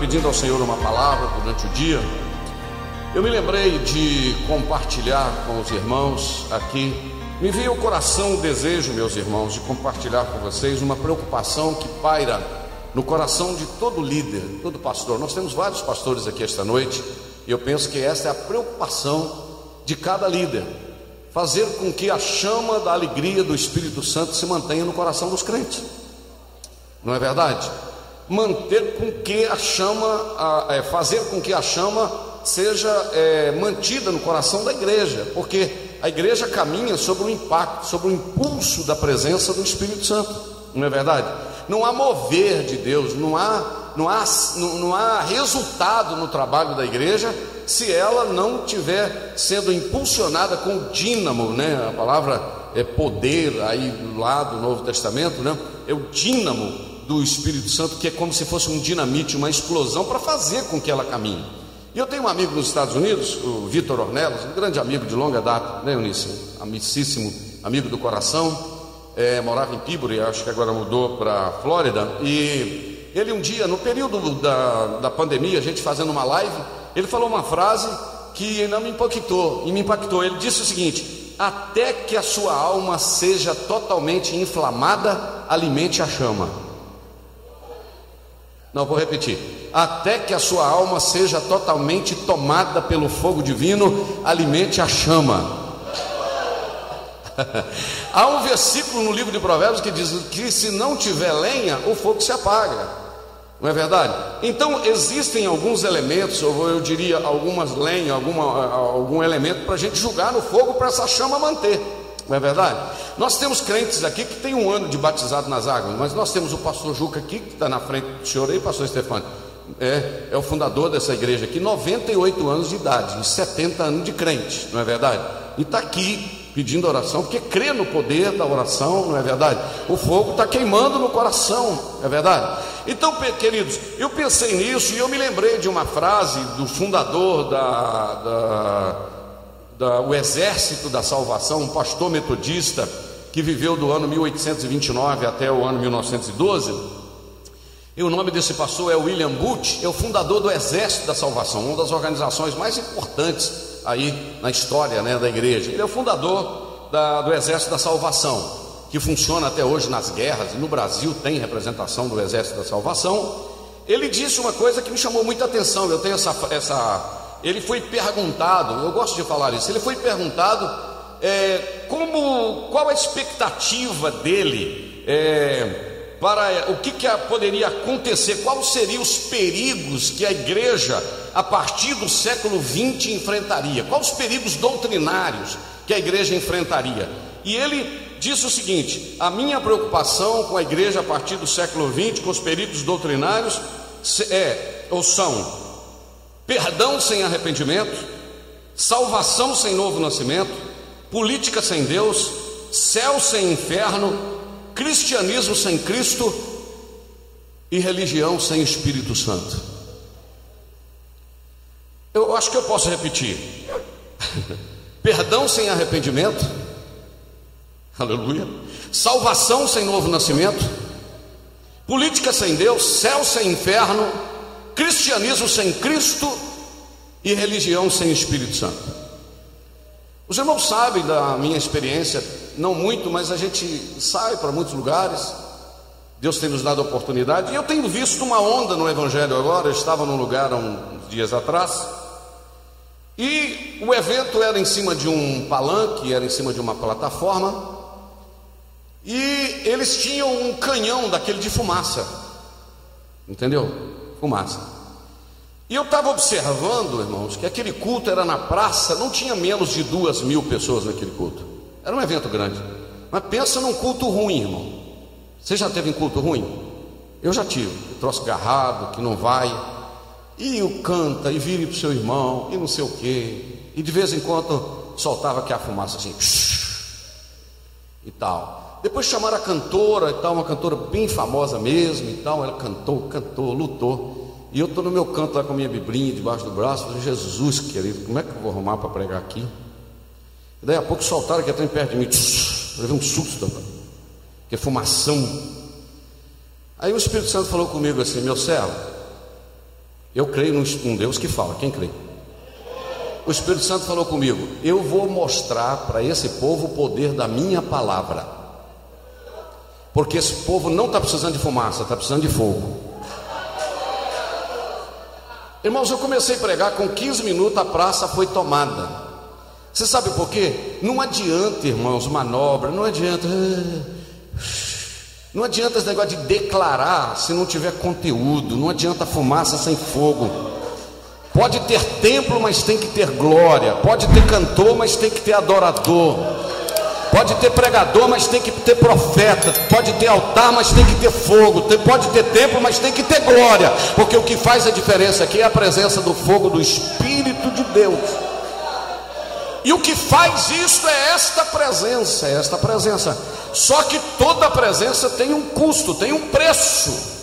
Pedindo ao Senhor uma palavra durante o dia, eu me lembrei de compartilhar com os irmãos aqui. Me veio ao coração o desejo, meus irmãos, de compartilhar com vocês uma preocupação que paira no coração de todo líder, todo pastor. Nós temos vários pastores aqui esta noite e eu penso que esta é a preocupação de cada líder: fazer com que a chama da alegria do Espírito Santo se mantenha no coração dos crentes. Não é verdade? Manter com que a chama, a, é, fazer com que a chama seja é, mantida no coração da igreja, porque a igreja caminha sobre o impacto, sobre o impulso da presença do Espírito Santo, não é verdade? Não há mover de Deus, não há, não há, não, não há resultado no trabalho da igreja se ela não estiver sendo impulsionada com o dínamo, né? A palavra é poder aí lá do Novo Testamento, né? É o dínamo do Espírito Santo, que é como se fosse um dinamite, uma explosão para fazer com que ela caminhe. E eu tenho um amigo nos Estados Unidos, o Vitor Ornelas, um grande amigo de longa data, né, Eunice? Amicíssimo amigo do coração, é, morava em Peabody, acho que agora mudou para Flórida. E ele, um dia, no período da, da pandemia, a gente fazendo uma live, ele falou uma frase que não me impactou, e me impactou. Ele disse o seguinte: Até que a sua alma seja totalmente inflamada, alimente a chama. Não, vou repetir. Até que a sua alma seja totalmente tomada pelo fogo divino, alimente a chama. Há um versículo no livro de Provérbios que diz que se não tiver lenha, o fogo se apaga. Não é verdade? Então existem alguns elementos, ou eu diria algumas lenhas, alguma, algum elemento para a gente jogar no fogo para essa chama manter. Não é verdade? Nós temos crentes aqui que tem um ano de batizado nas águas, mas nós temos o pastor Juca aqui, que está na frente do senhor aí, pastor Stefano. É, é o fundador dessa igreja aqui, 98 anos de idade, e 70 anos de crente, não é verdade? E está aqui pedindo oração, porque crê no poder da oração, não é verdade? O fogo está queimando no coração, não é verdade? Então, queridos, eu pensei nisso e eu me lembrei de uma frase do fundador da, da da, o Exército da Salvação, um pastor metodista que viveu do ano 1829 até o ano 1912. E o nome desse pastor é William Booth, é o fundador do Exército da Salvação, uma das organizações mais importantes aí na história né, da igreja. Ele é o fundador da, do Exército da Salvação, que funciona até hoje nas guerras, e no Brasil tem representação do Exército da Salvação. Ele disse uma coisa que me chamou muita atenção, eu tenho essa, essa ele foi perguntado, eu gosto de falar isso, ele foi perguntado é, como, qual a expectativa dele é, para o que, que poderia acontecer, quais seriam os perigos que a igreja, a partir do século XX, enfrentaria, quais os perigos doutrinários que a igreja enfrentaria. E ele disse o seguinte: a minha preocupação com a igreja a partir do século XX, com os perigos doutrinários, é ou são perdão sem arrependimento, salvação sem novo nascimento, política sem Deus, céu sem inferno, cristianismo sem Cristo e religião sem Espírito Santo. Eu acho que eu posso repetir: perdão sem arrependimento, aleluia, salvação sem novo nascimento, política sem Deus, céu sem inferno cristianismo sem Cristo e religião sem Espírito Santo. Os irmãos sabem da minha experiência, não muito, mas a gente sai para muitos lugares, Deus tem nos dado a oportunidade. E eu tenho visto uma onda no Evangelho agora. Eu estava num lugar há uns dias atrás. E o evento era em cima de um palanque, era em cima de uma plataforma. E eles tinham um canhão daquele de fumaça. Entendeu? Fumaça. E eu estava observando, irmãos, que aquele culto era na praça, não tinha menos de duas mil pessoas naquele culto. Era um evento grande. Mas pensa num culto ruim, irmão. Você já teve em culto ruim? Eu já tive. Troço garrado, que não vai. E o canta, e vire para o seu irmão, e não sei o quê. E de vez em quando soltava aqui a fumaça assim. E tal. Depois chamaram a cantora e tal, uma cantora bem famosa mesmo e tal. Ela cantou, cantou, lutou. E eu estou no meu canto lá com a minha biblinha debaixo do braço. Falei, Jesus querido, como é que eu vou arrumar para pregar aqui? E daí a pouco soltaram que até perto de mim. Levei um susto, que é fumação. Aí o Espírito Santo falou comigo assim: Meu servo, eu creio num Deus que fala, quem crê? O Espírito Santo falou comigo: Eu vou mostrar para esse povo o poder da minha palavra, porque esse povo não está precisando de fumaça, está precisando de fogo. Irmãos, eu comecei a pregar, com 15 minutos a praça foi tomada. Você sabe por quê? Não adianta, irmãos, manobra, não adianta. Não adianta esse negócio de declarar se não tiver conteúdo, não adianta fumaça sem fogo. Pode ter templo, mas tem que ter glória. Pode ter cantor, mas tem que ter adorador. Pode ter pregador, mas tem que ter profeta. Pode ter altar, mas tem que ter fogo. Pode ter templo, mas tem que ter glória. Porque o que faz a diferença aqui é a presença do fogo do Espírito de Deus. E o que faz isso é esta presença, é esta presença. Só que toda presença tem um custo, tem um preço.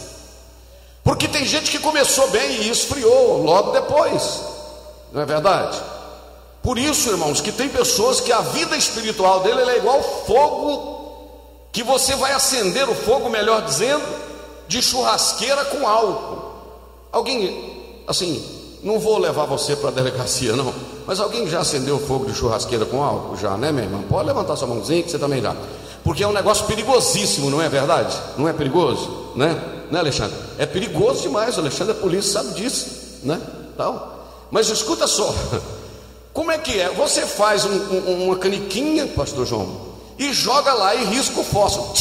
Porque tem gente que começou bem e esfriou logo depois. Não é verdade? Por isso, irmãos, que tem pessoas que a vida espiritual dele é igual fogo que você vai acender o fogo, melhor dizendo, de churrasqueira com álcool. Alguém assim, não vou levar você para a delegacia, não. Mas alguém já acendeu fogo de churrasqueira com álcool? Já, né, minha irmã? Pode levantar sua mãozinha que você também já. Porque é um negócio perigosíssimo, não é verdade? Não é perigoso? Né? Né, Alexandre? É perigoso demais. Alexandre é polícia, sabe disso, né? Tal. Mas escuta só. Como é que é? Você faz um, um, uma caniquinha, pastor João, e joga lá e risca o fósforo.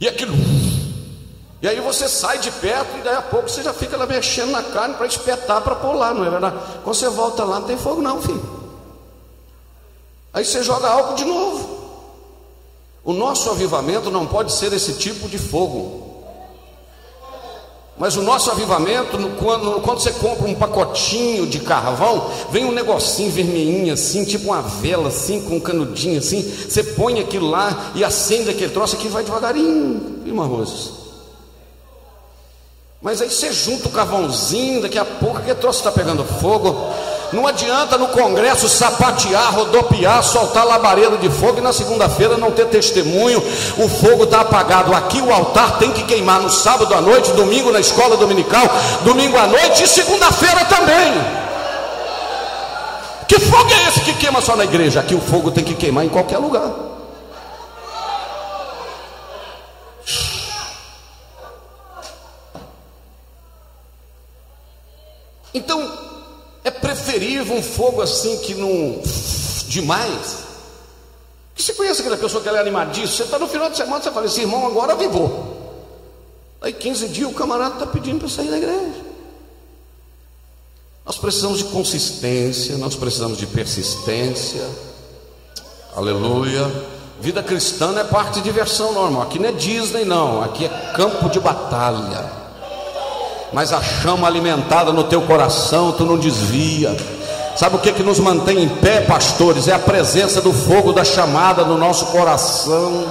E aquilo e aí você sai de perto e daí a pouco você já fica lá mexendo na carne para espetar para pular, não é verdade? Quando você volta lá, não tem fogo não, filho. Aí você joga álcool de novo. O nosso avivamento não pode ser esse tipo de fogo. Mas o nosso avivamento, quando, quando você compra um pacotinho de carvão, vem um negocinho vermelhinho assim, tipo uma vela assim, com um canudinho assim. Você põe aquilo lá e acende aquele troço aqui vai devagarinho, irmã Rosas. Mas aí você junta o carvãozinho, daqui a pouco que troço está pegando fogo. Não adianta no congresso sapatear, rodopiar, soltar labareda de fogo e na segunda-feira não ter testemunho, o fogo está apagado. Aqui o altar tem que queimar no sábado à noite, domingo na escola dominical, domingo à noite e segunda-feira também. Que fogo é esse que queima só na igreja? Aqui o fogo tem que queimar em qualquer lugar. Então, é preferível um fogo assim que não. demais. Que você conhece aquela pessoa que ela é animadíssima? Você está no final de semana, você fala assim, irmão, agora avivou. Aí 15 dias o camarada está pedindo para sair da igreja. Nós precisamos de consistência, nós precisamos de persistência. Aleluia. Vida cristã não é parte de diversão normal. Aqui não é Disney, não. Aqui é campo de batalha mas a chama alimentada no teu coração, tu não desvia. Sabe o que, que nos mantém em pé, pastores? É a presença do fogo da chamada no nosso coração.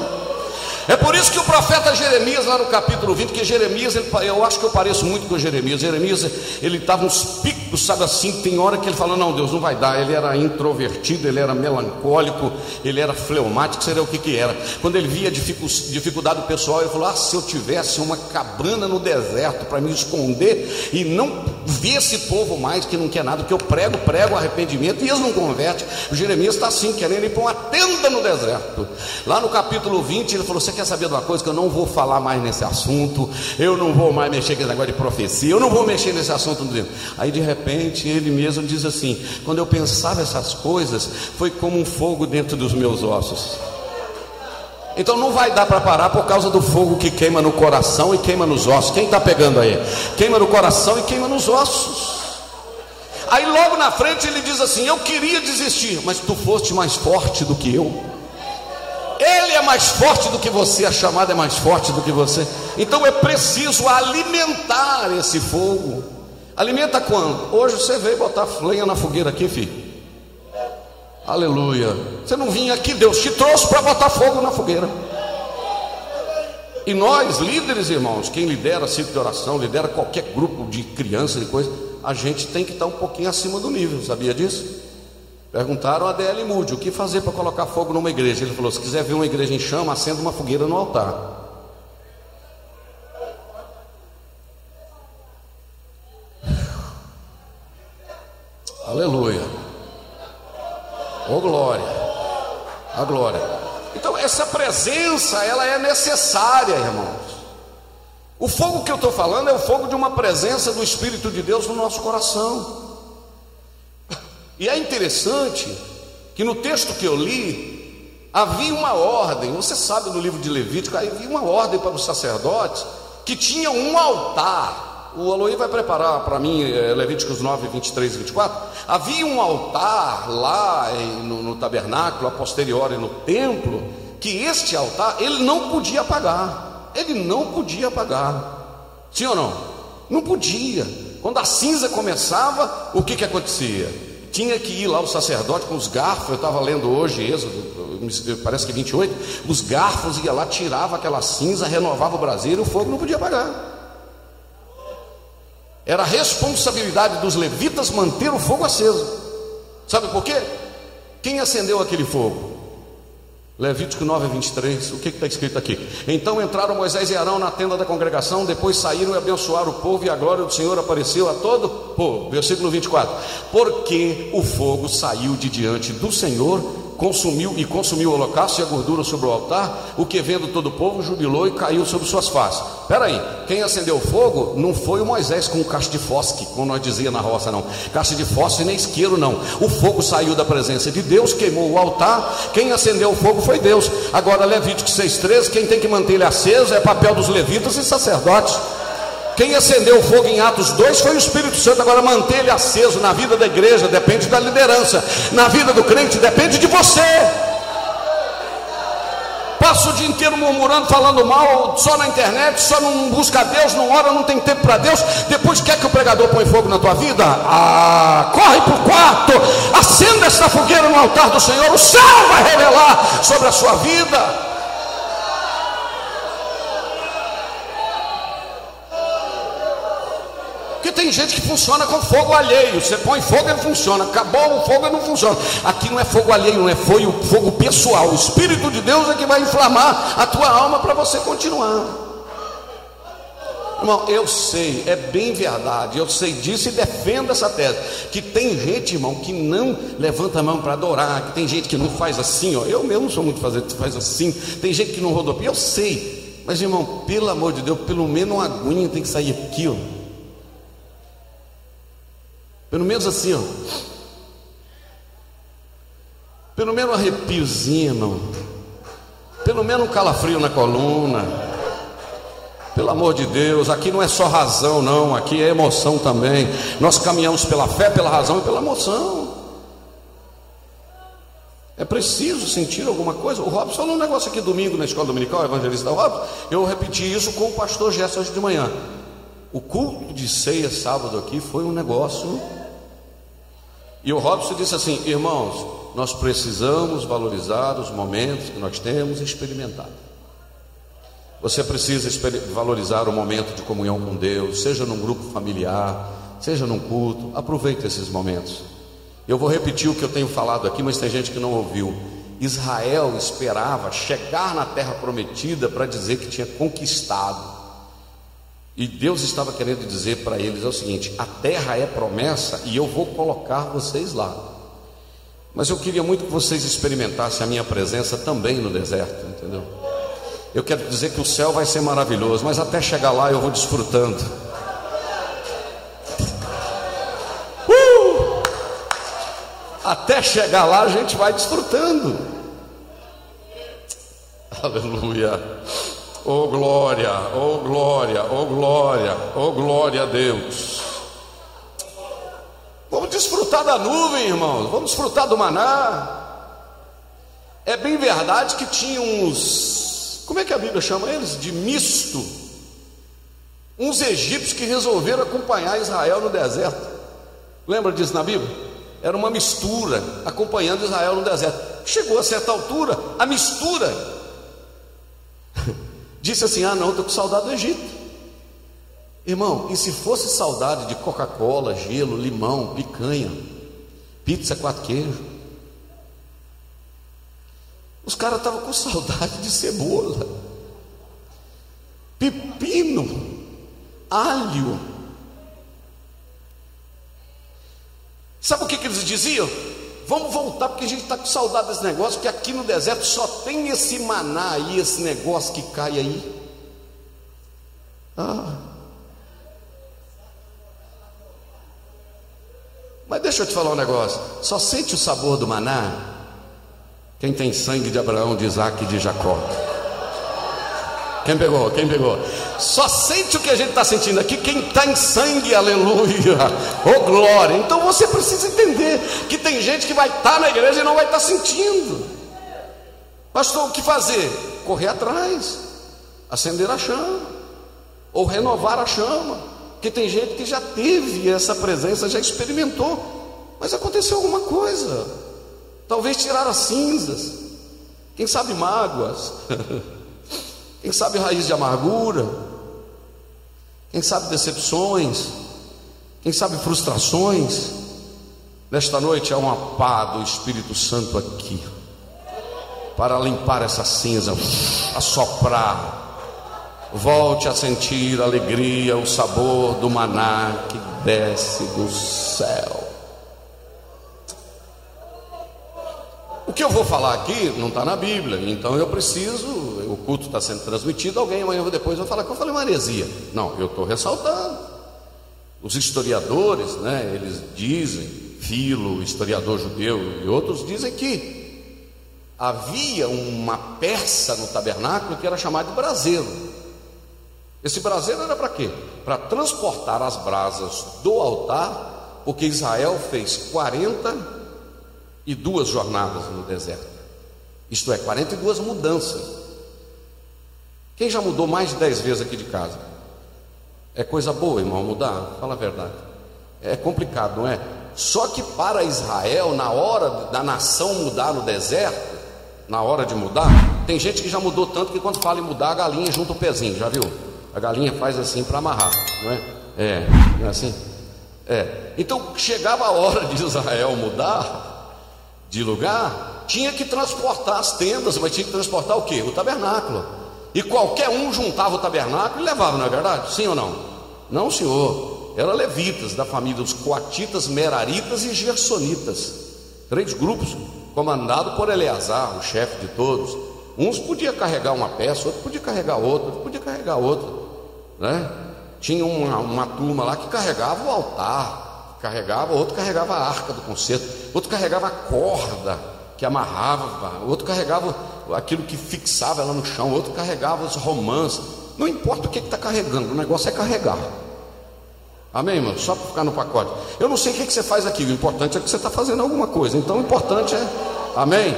É por isso que o profeta Jeremias, lá no capítulo 20, que Jeremias, ele, eu acho que eu pareço muito com Jeremias. Jeremias, ele estava uns picos, sabe assim? Tem hora que ele falou: Não, Deus, não vai dar. Ele era introvertido, ele era melancólico, ele era fleumático, seria o que que era. Quando ele via dificuldade pessoal, ele falou: Ah, se eu tivesse uma cabana no deserto para me esconder e não ver esse povo mais que não quer nada, que eu prego, prego arrependimento e eles não convertem. O Jeremias está assim, querendo ir para uma tenda no deserto. Lá no capítulo 20, ele falou: Você quer saber de uma coisa que eu não vou falar mais nesse assunto, eu não vou mais mexer com esse negócio de profecia, eu não vou mexer nesse assunto. Aí de repente ele mesmo diz assim: quando eu pensava essas coisas, foi como um fogo dentro dos meus ossos. Então não vai dar para parar por causa do fogo que queima no coração e queima nos ossos. Quem está pegando aí? Queima no coração e queima nos ossos. Aí logo na frente ele diz assim: Eu queria desistir, mas tu foste mais forte do que eu. Ele é mais forte do que você, a chamada é mais forte do que você. Então é preciso alimentar esse fogo. Alimenta quando? Hoje você veio botar lenha na fogueira aqui, filho. Aleluia. Você não vinha aqui, Deus te trouxe para botar fogo na fogueira. E nós, líderes, irmãos, quem lidera ciclo de oração, lidera qualquer grupo de crianças e coisa, a gente tem que estar um pouquinho acima do nível, sabia disso? Perguntaram a D.L. Moody o que fazer para colocar fogo numa igreja. Ele falou: se quiser ver uma igreja em chama, acenda uma fogueira no altar. Aleluia. Oh glória. A glória. Então essa presença, ela é necessária, irmãos. O fogo que eu estou falando é o fogo de uma presença do Espírito de Deus no nosso coração. E é interessante que no texto que eu li, havia uma ordem, você sabe no livro de Levítico, havia uma ordem para os sacerdotes que tinham um altar o Aloí vai preparar para mim é, Levíticos 9, 23 e 24. Havia um altar lá no, no tabernáculo, a posteriori no templo, que este altar ele não podia apagar. Ele não podia apagar. Sim ou não? Não podia. Quando a cinza começava, o que, que acontecia? Tinha que ir lá o sacerdote com os garfos, eu estava lendo hoje, Êxodo, parece que 28, os garfos ia lá, tirava aquela cinza, renovava o braseiro, o fogo não podia apagar. Era responsabilidade dos levitas manter o fogo aceso. Sabe por quê? Quem acendeu aquele fogo? Levítico 9, 23, o que está escrito aqui? Então entraram Moisés e Arão na tenda da congregação, depois saíram e abençoaram o povo, e a glória do Senhor apareceu a todo povo. Versículo 24: Porque o fogo saiu de diante do Senhor consumiu e consumiu o holocausto e a gordura sobre o altar, o que vendo todo o povo jubilou e caiu sobre suas faces. Espera aí, quem acendeu o fogo não foi o Moisés com o cacho de fosque, como nós dizia na roça não. Cacho de fosque nem isqueiro não. O fogo saiu da presença de Deus, queimou o altar. Quem acendeu o fogo foi Deus. Agora Levítico 6:13, quem tem que manter ele aceso é papel dos levitas e sacerdotes. Quem acendeu o fogo em Atos 2 foi o Espírito Santo. Agora, manter ele aceso na vida da igreja depende da liderança, na vida do crente depende de você. Passa o dia inteiro murmurando, falando mal, só na internet, só não busca Deus, não ora, não tem tempo para Deus. Depois quer que o pregador põe fogo na tua vida? Ah, corre para o quarto, acenda essa fogueira no altar do Senhor, o céu vai revelar sobre a sua vida. Tem gente que funciona com fogo alheio. Você põe fogo, ele funciona. Acabou o fogo, ele não funciona. Aqui não é fogo alheio, não é foi o fogo pessoal. O Espírito de Deus é que vai inflamar a tua alma para você continuar. Irmão, eu sei, é bem verdade, eu sei disso e defendo essa tese. Que tem gente, irmão, que não levanta a mão para adorar, que tem gente que não faz assim, ó. Eu mesmo sou muito fazer, faz assim. Tem gente que não rodopia, eu sei. Mas, irmão, pelo amor de Deus, pelo menos uma aguinha tem que sair aqui, ó. Pelo menos assim, ó. Pelo menos um arrepiozinho. Pelo menos um calafrio na coluna. Pelo amor de Deus, aqui não é só razão, não, aqui é emoção também. Nós caminhamos pela fé, pela razão e pela emoção. É preciso sentir alguma coisa. O Robson falou um negócio aqui domingo na escola dominical, evangelista Robson. Eu repeti isso com o pastor Gerson hoje de manhã. O culto de ceia sábado aqui foi um negócio e o Robson disse assim: irmãos, nós precisamos valorizar os momentos que nós temos experimentado. Você precisa valorizar o momento de comunhão com Deus, seja num grupo familiar, seja num culto, aproveite esses momentos. Eu vou repetir o que eu tenho falado aqui, mas tem gente que não ouviu. Israel esperava chegar na terra prometida para dizer que tinha conquistado. E Deus estava querendo dizer para eles é o seguinte: a terra é promessa e eu vou colocar vocês lá. Mas eu queria muito que vocês experimentassem a minha presença também no deserto, entendeu? Eu quero dizer que o céu vai ser maravilhoso, mas até chegar lá eu vou desfrutando. Uh! Até chegar lá a gente vai desfrutando. Aleluia. Oh glória, oh glória, oh glória, oh glória a Deus. Vamos desfrutar da nuvem, irmãos. Vamos desfrutar do maná. É bem verdade que tinha uns como é que a Bíblia chama eles? De misto. Uns egípcios que resolveram acompanhar Israel no deserto. Lembra disso na Bíblia? Era uma mistura acompanhando Israel no deserto. Chegou a certa altura, a mistura disse assim: Ah, não, estou com saudade do Egito. Irmão, e se fosse saudade de Coca-Cola, gelo, limão, picanha, pizza, quatro queijos? Os caras estavam com saudade de cebola, pepino, alho. Sabe o que, que eles diziam? Vamos voltar porque a gente está com saudade desse negócio, porque aqui no deserto só tem esse maná aí, esse negócio que cai aí. Ah. Mas deixa eu te falar um negócio: só sente o sabor do maná quem tem sangue de Abraão, de Isaac e de Jacó? Quem pegou? Quem pegou? Só sente o que a gente está sentindo aqui quem está em sangue, aleluia, oh glória. Então você precisa entender que tem gente que vai estar tá na igreja e não vai estar tá sentindo. Pastor, o que fazer? Correr atrás, acender a chama, ou renovar a chama. Porque tem gente que já teve essa presença, já experimentou, mas aconteceu alguma coisa. Talvez tirar as cinzas, quem sabe mágoas, quem sabe raiz de amargura, quem sabe decepções, quem sabe frustrações. Nesta noite há uma pá do Espírito Santo aqui, para limpar essa cinza, assoprar. Volte a sentir a alegria, o sabor do maná que desce do céu. O que eu vou falar aqui não está na Bíblia, então eu preciso, culto está sendo transmitido, alguém amanhã ou depois vai falar que eu falei uma. Não, eu estou ressaltando. Os historiadores, né, eles dizem, Filo, historiador judeu e outros dizem que havia uma peça no tabernáculo que era chamada de braseiro. Esse braseiro era para quê? Para transportar as brasas do altar, porque Israel fez 40 e duas jornadas no deserto. Isto é, 42 mudanças. Quem já mudou mais de 10 vezes aqui de casa? É coisa boa, irmão, mudar? Fala a verdade. É complicado, não é? Só que para Israel, na hora da nação mudar no deserto, na hora de mudar, tem gente que já mudou tanto que quando fala em mudar, a galinha junta o pezinho, já viu? A galinha faz assim para amarrar, não é? É, não é assim? É. Então chegava a hora de Israel mudar, de lugar, tinha que transportar as tendas, mas tinha que transportar o que? O tabernáculo. E qualquer um juntava o tabernáculo e levava, não é verdade? Sim ou não? Não, senhor. Eram levitas da família dos coatitas, meraritas e gersonitas. Três grupos, comandado por Eleazar, o chefe de todos. Uns podia carregar uma peça, outro podia carregar outra, outro podia carregar outra. Né? Tinha uma, uma turma lá que carregava o altar, carregava, outro carregava a arca do concerto, outro carregava a corda que amarrava, outro carregava aquilo que fixava ela no chão, outro carregava os romances. Não importa o que está carregando, o negócio é carregar. Amém, irmão? Só para ficar no pacote. Eu não sei o que, que você faz aqui, o importante é que você está fazendo alguma coisa. Então o importante é. Amém?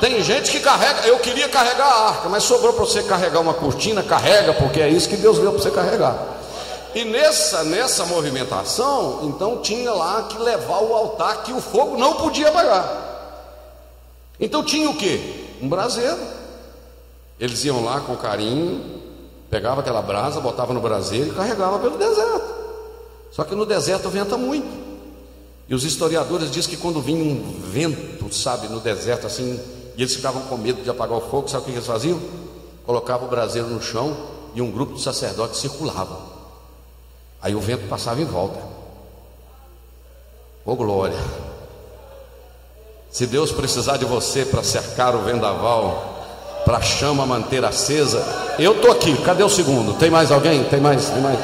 Tem gente que carrega, eu queria carregar a arca, mas sobrou para você carregar uma cortina, carrega, porque é isso que Deus deu para você carregar. E nessa, nessa movimentação, então tinha lá que levar o altar que o fogo não podia apagar. Então tinha o que? Um braseiro. Eles iam lá com carinho, pegava aquela brasa, botava no braseiro e carregava pelo deserto. Só que no deserto venta muito. E os historiadores dizem que quando vinha um vento, sabe, no deserto assim, e eles ficavam com medo de apagar o fogo, sabe o que eles faziam? Colocavam o braseiro no chão e um grupo de sacerdotes circulava. Aí o vento passava em volta. Ô oh, glória! Se Deus precisar de você para cercar o vendaval, para a chama manter acesa. Eu estou aqui, cadê o segundo? Tem mais alguém? Tem mais? Tem mais?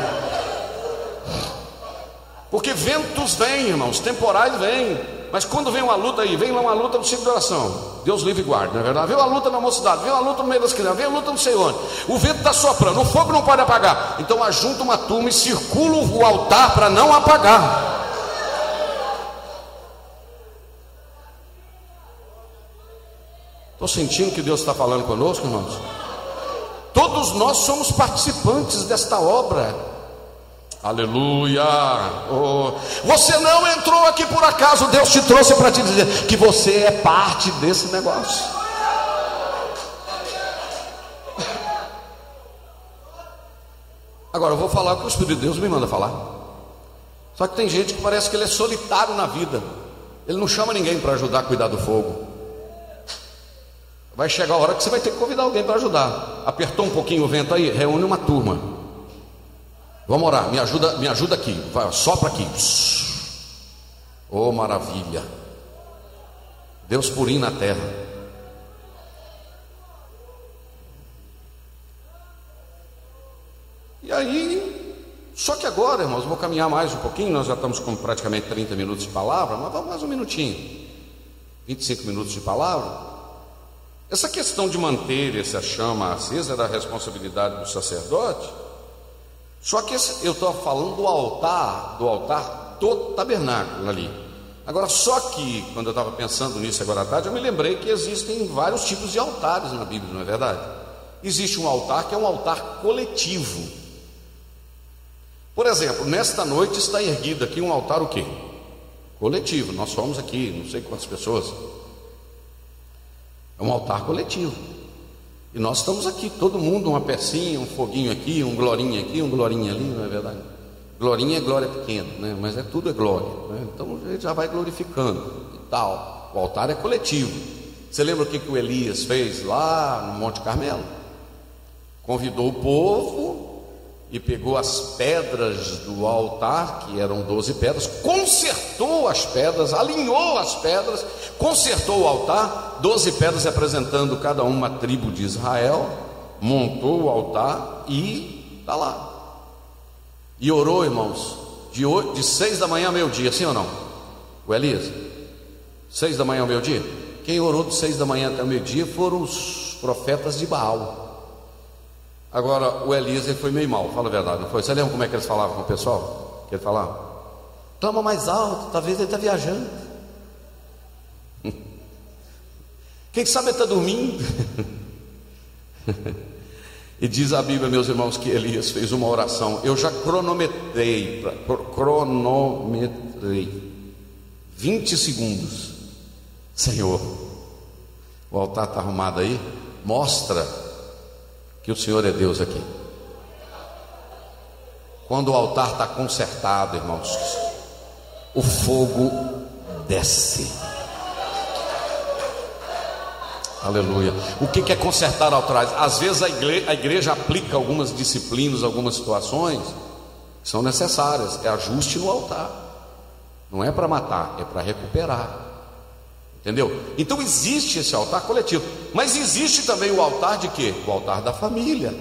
Porque ventos vêm, irmãos, temporais vêm. Mas quando vem uma luta aí, vem lá uma luta no ciclo de oração. Deus livre e guarde, não é verdade? Vem uma luta na mocidade, vem uma luta no meio das crianças, vem uma luta não sei onde. O vento está soprando, o fogo não pode apagar. Então ajunta uma turma e circula o altar para não apagar. Estou sentindo que Deus está falando conosco, irmãos? Todos nós somos participantes desta obra. Aleluia! Oh, você não entrou aqui por acaso, Deus te trouxe para te dizer que você é parte desse negócio. Agora eu vou falar o que o Espírito de Deus me manda falar. Só que tem gente que parece que ele é solitário na vida. Ele não chama ninguém para ajudar a cuidar do fogo. Vai chegar a hora que você vai ter que convidar alguém para ajudar. Apertou um pouquinho o vento aí, reúne uma turma. Vamos orar, me ajuda, me ajuda aqui. Vai, sopra aqui. Oh maravilha. Deus purinho na terra. E aí, só que agora, irmãos, vou caminhar mais um pouquinho, nós já estamos com praticamente 30 minutos de palavra, mas vamos mais um minutinho. 25 minutos de palavra. Essa questão de manter essa chama acesa era a responsabilidade do sacerdote. Só que esse, eu estou falando do altar, do altar do tabernáculo ali. Agora, só que quando eu estava pensando nisso agora à tarde, eu me lembrei que existem vários tipos de altares na Bíblia, não é verdade? Existe um altar que é um altar coletivo. Por exemplo, nesta noite está erguido aqui um altar o quê? Coletivo. Nós somos aqui, não sei quantas pessoas. É um altar coletivo. E nós estamos aqui, todo mundo, uma pecinha, um foguinho aqui, um glorinha aqui, um glorinha ali, não é verdade? Glorinha é glória pequena, né? mas é tudo é glória. Né? Então gente já vai glorificando e tal. O altar é coletivo. Você lembra o que, que o Elias fez lá no Monte Carmelo? Convidou o povo e pegou as pedras do altar, que eram 12 pedras, consertou as pedras, alinhou as pedras, consertou o altar, 12 pedras representando cada uma tribo de Israel, montou o altar e está lá. E orou, irmãos, de, 8, de seis da manhã ao meio-dia, sim ou não? O Elias? Seis da manhã ao meio-dia? Quem orou de seis da manhã até o meio-dia foram os profetas de Baal. Agora, o Eliezer foi meio mal, fala a verdade, não foi? Você lembra como é que eles falavam com o pessoal? Que ele falava? Toma mais alto, talvez ele está viajando. Quem sabe ele está dormindo? e diz a Bíblia, meus irmãos, que Elias fez uma oração. Eu já cronometrei, cronometrei 20 segundos. Senhor, o altar está arrumado aí, mostra que o Senhor é Deus aqui. Quando o altar está consertado, irmãos, o fogo desce. Aleluia. O que é consertar ao trás? Às vezes a igreja, a igreja aplica algumas disciplinas, algumas situações que são necessárias. É ajuste no altar. Não é para matar, é para recuperar. Entendeu? Então existe esse altar coletivo, mas existe também o altar de quê? O altar da família.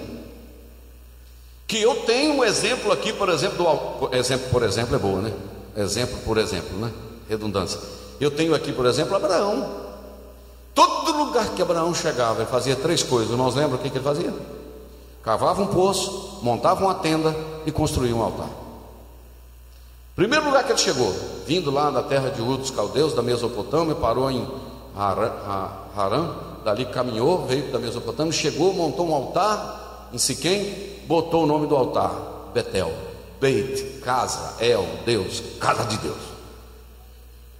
Que eu tenho um exemplo aqui, por exemplo, do, exemplo por exemplo é boa, né? Exemplo por exemplo, né? Redundância. Eu tenho aqui, por exemplo, Abraão. Todo lugar que Abraão chegava, ele fazia três coisas. Irmãos, lembram o que, que ele fazia? Cavava um poço, montava uma tenda e construía um altar. Primeiro lugar que ele chegou, vindo lá da terra de Ur dos Caldeus, da Mesopotâmia, parou em Harã, dali caminhou, veio da Mesopotâmia, chegou, montou um altar em Siquém, botou o nome do altar, Betel, Beit, casa, El, Deus, casa de Deus.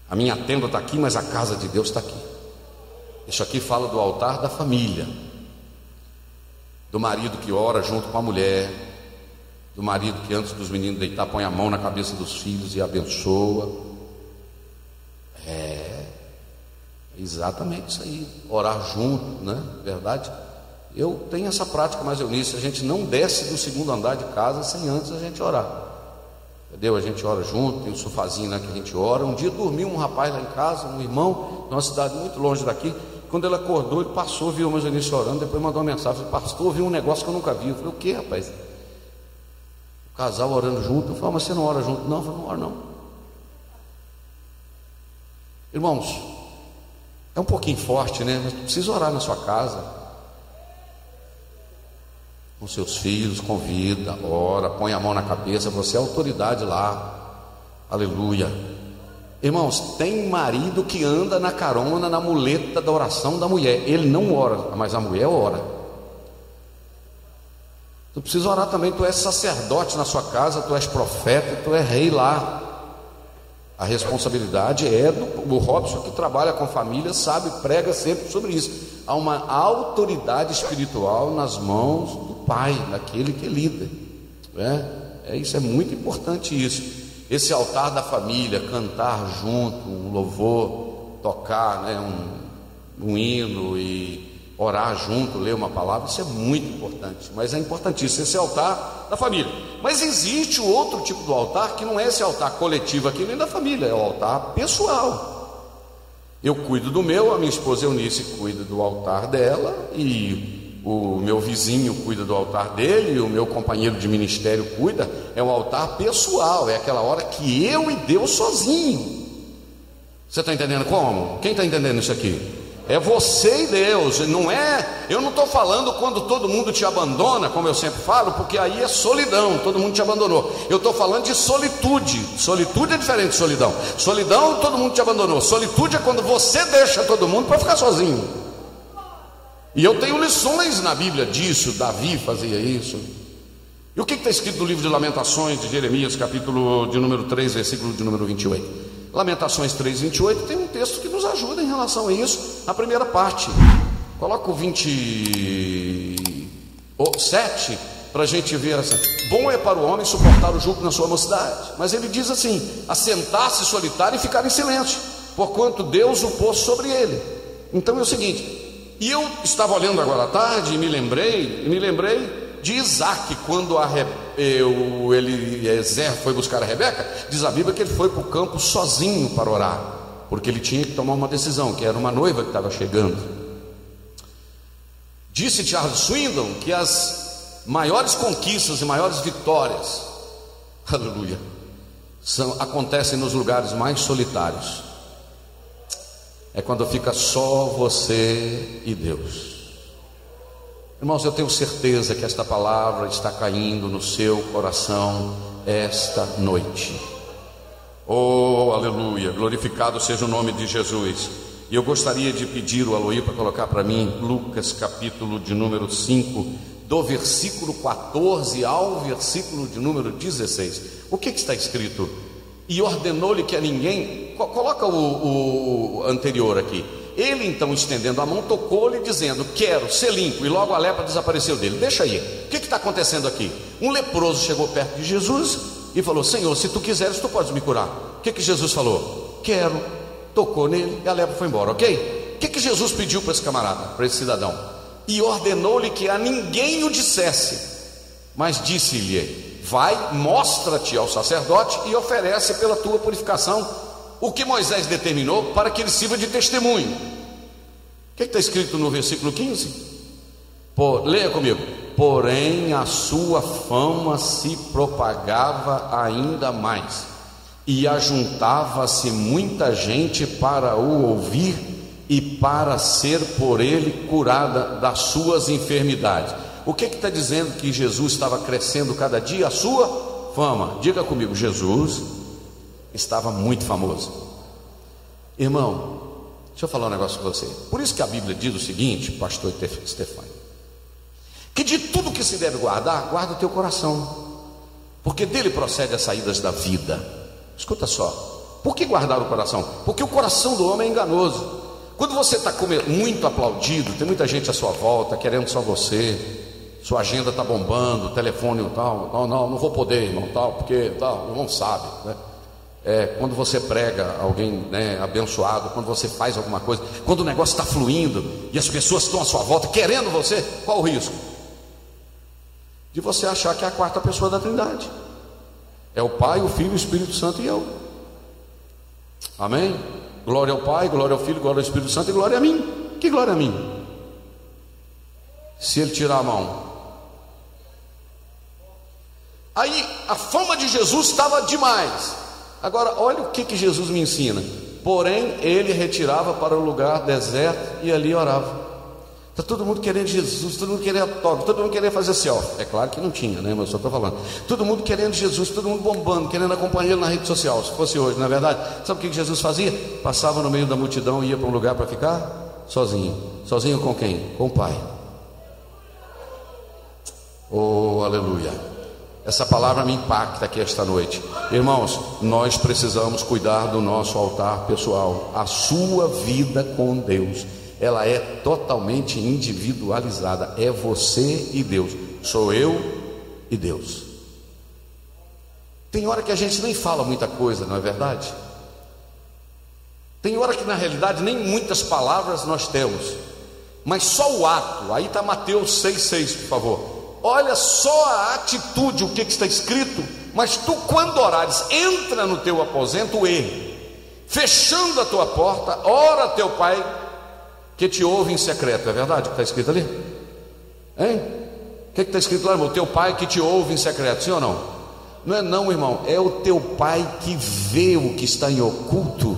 A minha tenda está aqui, mas a casa de Deus está aqui. Isso aqui fala do altar da família, do marido que ora junto com a mulher, do marido que antes dos meninos deitar põe a mão na cabeça dos filhos e abençoa. É exatamente isso aí, orar junto, né? Verdade? Eu tenho essa prática mais Eunice, a gente não desce do segundo andar de casa sem antes a gente orar. Entendeu? A gente ora junto, tem um sofazinho lá que a gente ora. Um dia dormiu um rapaz lá em casa, um irmão, numa cidade muito longe daqui, Quando ele acordou, ele passou, viu o Eunice orando, depois mandou uma mensagem, pastor, viu um negócio que eu nunca vi. Eu falei, o que, rapaz? Casal orando junto, eu falei, mas você não ora junto? Não, eu falei, não ora não. Irmãos, é um pouquinho forte, né? Mas precisa orar na sua casa. Com seus filhos, convida, ora, põe a mão na cabeça, você é autoridade lá. Aleluia. Irmãos, tem marido que anda na carona, na muleta da oração da mulher. Ele não ora, mas a mulher ora. Tu precisa orar também, tu és sacerdote na sua casa, tu és profeta, tu és rei lá. A responsabilidade é do Robson que trabalha com família, sabe, prega sempre sobre isso. Há uma autoridade espiritual nas mãos do pai, daquele que. É, é isso, é muito importante isso esse altar da família, cantar junto, um louvor, tocar né, um, um hino e orar junto, ler uma palavra, isso é muito importante, mas é importantíssimo esse altar da família. Mas existe o outro tipo do altar que não é esse altar coletivo aqui nem da família, é o altar pessoal. Eu cuido do meu, a minha esposa Eunice cuida do altar dela e o meu vizinho cuida do altar dele, o meu companheiro de ministério cuida, é um altar pessoal, é aquela hora que eu e Deus sozinho. Você está entendendo como? Quem está entendendo isso aqui? É você e Deus, não é. Eu não estou falando quando todo mundo te abandona, como eu sempre falo, porque aí é solidão, todo mundo te abandonou. Eu estou falando de solitude. Solitude é diferente de solidão. Solidão, todo mundo te abandonou. Solitude é quando você deixa todo mundo para ficar sozinho. E eu tenho lições na Bíblia disso, Davi fazia isso. E o que está escrito no livro de Lamentações de Jeremias, capítulo de número 3, versículo de número 28? Lamentações 3, 28 tem um texto que nos ajuda em relação a isso, na primeira parte. Coloca o 27 para a gente ver assim. Bom é para o homem suportar o jugo na sua mocidade, mas ele diz assim: assentar-se solitário e ficar em silêncio, porquanto Deus o pôs sobre ele. Então é o seguinte: e eu estava olhando agora à tarde e me lembrei, me lembrei de Isaac, quando a eu, Eliezer foi buscar a Rebeca, diz a Bíblia que ele foi para o campo sozinho para orar, porque ele tinha que tomar uma decisão, que era uma noiva que estava chegando. Disse Charles Swindon que as maiores conquistas e maiores vitórias, aleluia, são, acontecem nos lugares mais solitários é quando fica só você e Deus. Irmãos, eu tenho certeza que esta palavra está caindo no seu coração esta noite. Oh, aleluia, glorificado seja o nome de Jesus. E eu gostaria de pedir o Aloí para colocar para mim Lucas capítulo de número 5, do versículo 14 ao versículo de número 16. O que, que está escrito? E ordenou-lhe que a ninguém Coloca o, o anterior aqui. Ele então, estendendo a mão, tocou-lhe, dizendo: Quero ser limpo. E logo a lepra desapareceu dele. Deixa aí. O que está acontecendo aqui? Um leproso chegou perto de Jesus e falou: Senhor, se tu quiseres, tu podes me curar. O que, que Jesus falou? Quero. Tocou nele e a lepra foi embora, ok? O que, que Jesus pediu para esse camarada, para esse cidadão? E ordenou-lhe que a ninguém o dissesse, mas disse-lhe: Vai, mostra-te ao sacerdote e oferece pela tua purificação o que Moisés determinou para que ele sirva de testemunho. O que está escrito no versículo 15? Por, leia comigo. Porém, a sua fama se propagava ainda mais, e ajuntava-se muita gente para o ouvir e para ser por ele curada das suas enfermidades. O que está dizendo que Jesus estava crescendo cada dia? A sua fama. Diga comigo, Jesus estava muito famoso. Irmão, deixa eu falar um negócio com você. Por isso que a Bíblia diz o seguinte, pastor Stefano, que de tudo que se deve guardar, guarda o teu coração, porque dele procede as saídas da vida. Escuta só, por que guardar o coração? Porque o coração do homem é enganoso. Quando você está muito aplaudido, tem muita gente à sua volta querendo só você, sua agenda está bombando, telefone tal, não, não, não vou poder, irmão, tal, porque tal, o irmão sabe, né? é, quando você prega alguém né, abençoado, quando você faz alguma coisa, quando o negócio está fluindo e as pessoas estão à sua volta querendo você, qual o risco? De você achar que é a quarta pessoa da Trindade. É o Pai, o Filho, o Espírito Santo e eu. Amém? Glória ao Pai, glória ao Filho, glória ao Espírito Santo e glória a mim. Que glória a mim? Se ele tirar a mão. Aí a fama de Jesus estava demais. Agora, olha o que, que Jesus me ensina. Porém, ele retirava para o lugar deserto e ali orava. Está todo mundo querendo Jesus, todo mundo querendo toque, todo mundo querendo fazer selfie. É claro que não tinha, né? Mas eu só estou falando. Todo mundo querendo Jesus, todo mundo bombando, querendo acompanhar ele na rede social. Se fosse hoje, na é verdade, sabe o que Jesus fazia? Passava no meio da multidão e ia para um lugar para ficar sozinho. Sozinho com quem? Com o Pai. Oh, aleluia. Essa palavra me impacta aqui esta noite. Irmãos, nós precisamos cuidar do nosso altar pessoal, a sua vida com Deus ela é totalmente individualizada. É você e Deus. Sou eu e Deus. Tem hora que a gente nem fala muita coisa, não é verdade? Tem hora que na realidade nem muitas palavras nós temos, mas só o ato. Aí está Mateus 6,6, por favor. Olha só a atitude, o que, que está escrito. Mas tu, quando orares, entra no teu aposento e, fechando a tua porta, ora teu pai que te ouve em secreto, é verdade o que está escrito ali? Hein? O que está escrito lá, irmão? Teu pai que te ouve em secreto, sim ou não? Não é não, irmão, é o teu pai que vê o que está em oculto.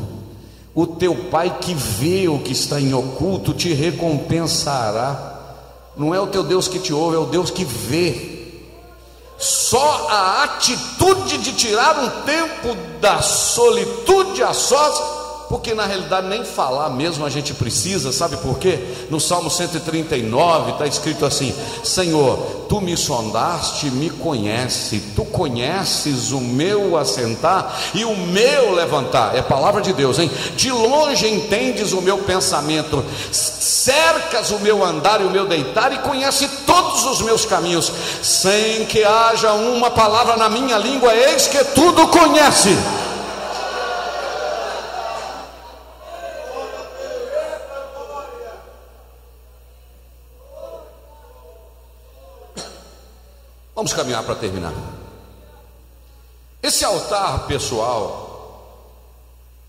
O teu pai que vê o que está em oculto te recompensará. Não é o teu Deus que te ouve, é o Deus que vê. Só a atitude de tirar um tempo da solitude a sós porque na realidade nem falar mesmo a gente precisa, sabe por quê? No Salmo 139 está escrito assim: Senhor, tu me sondaste, me conhece, tu conheces o meu assentar e o meu levantar, é palavra de Deus, hein? De longe entendes o meu pensamento, cercas o meu andar e o meu deitar e conhece todos os meus caminhos, sem que haja uma palavra na minha língua, eis que tudo conhece. Vamos caminhar para terminar. Esse altar pessoal,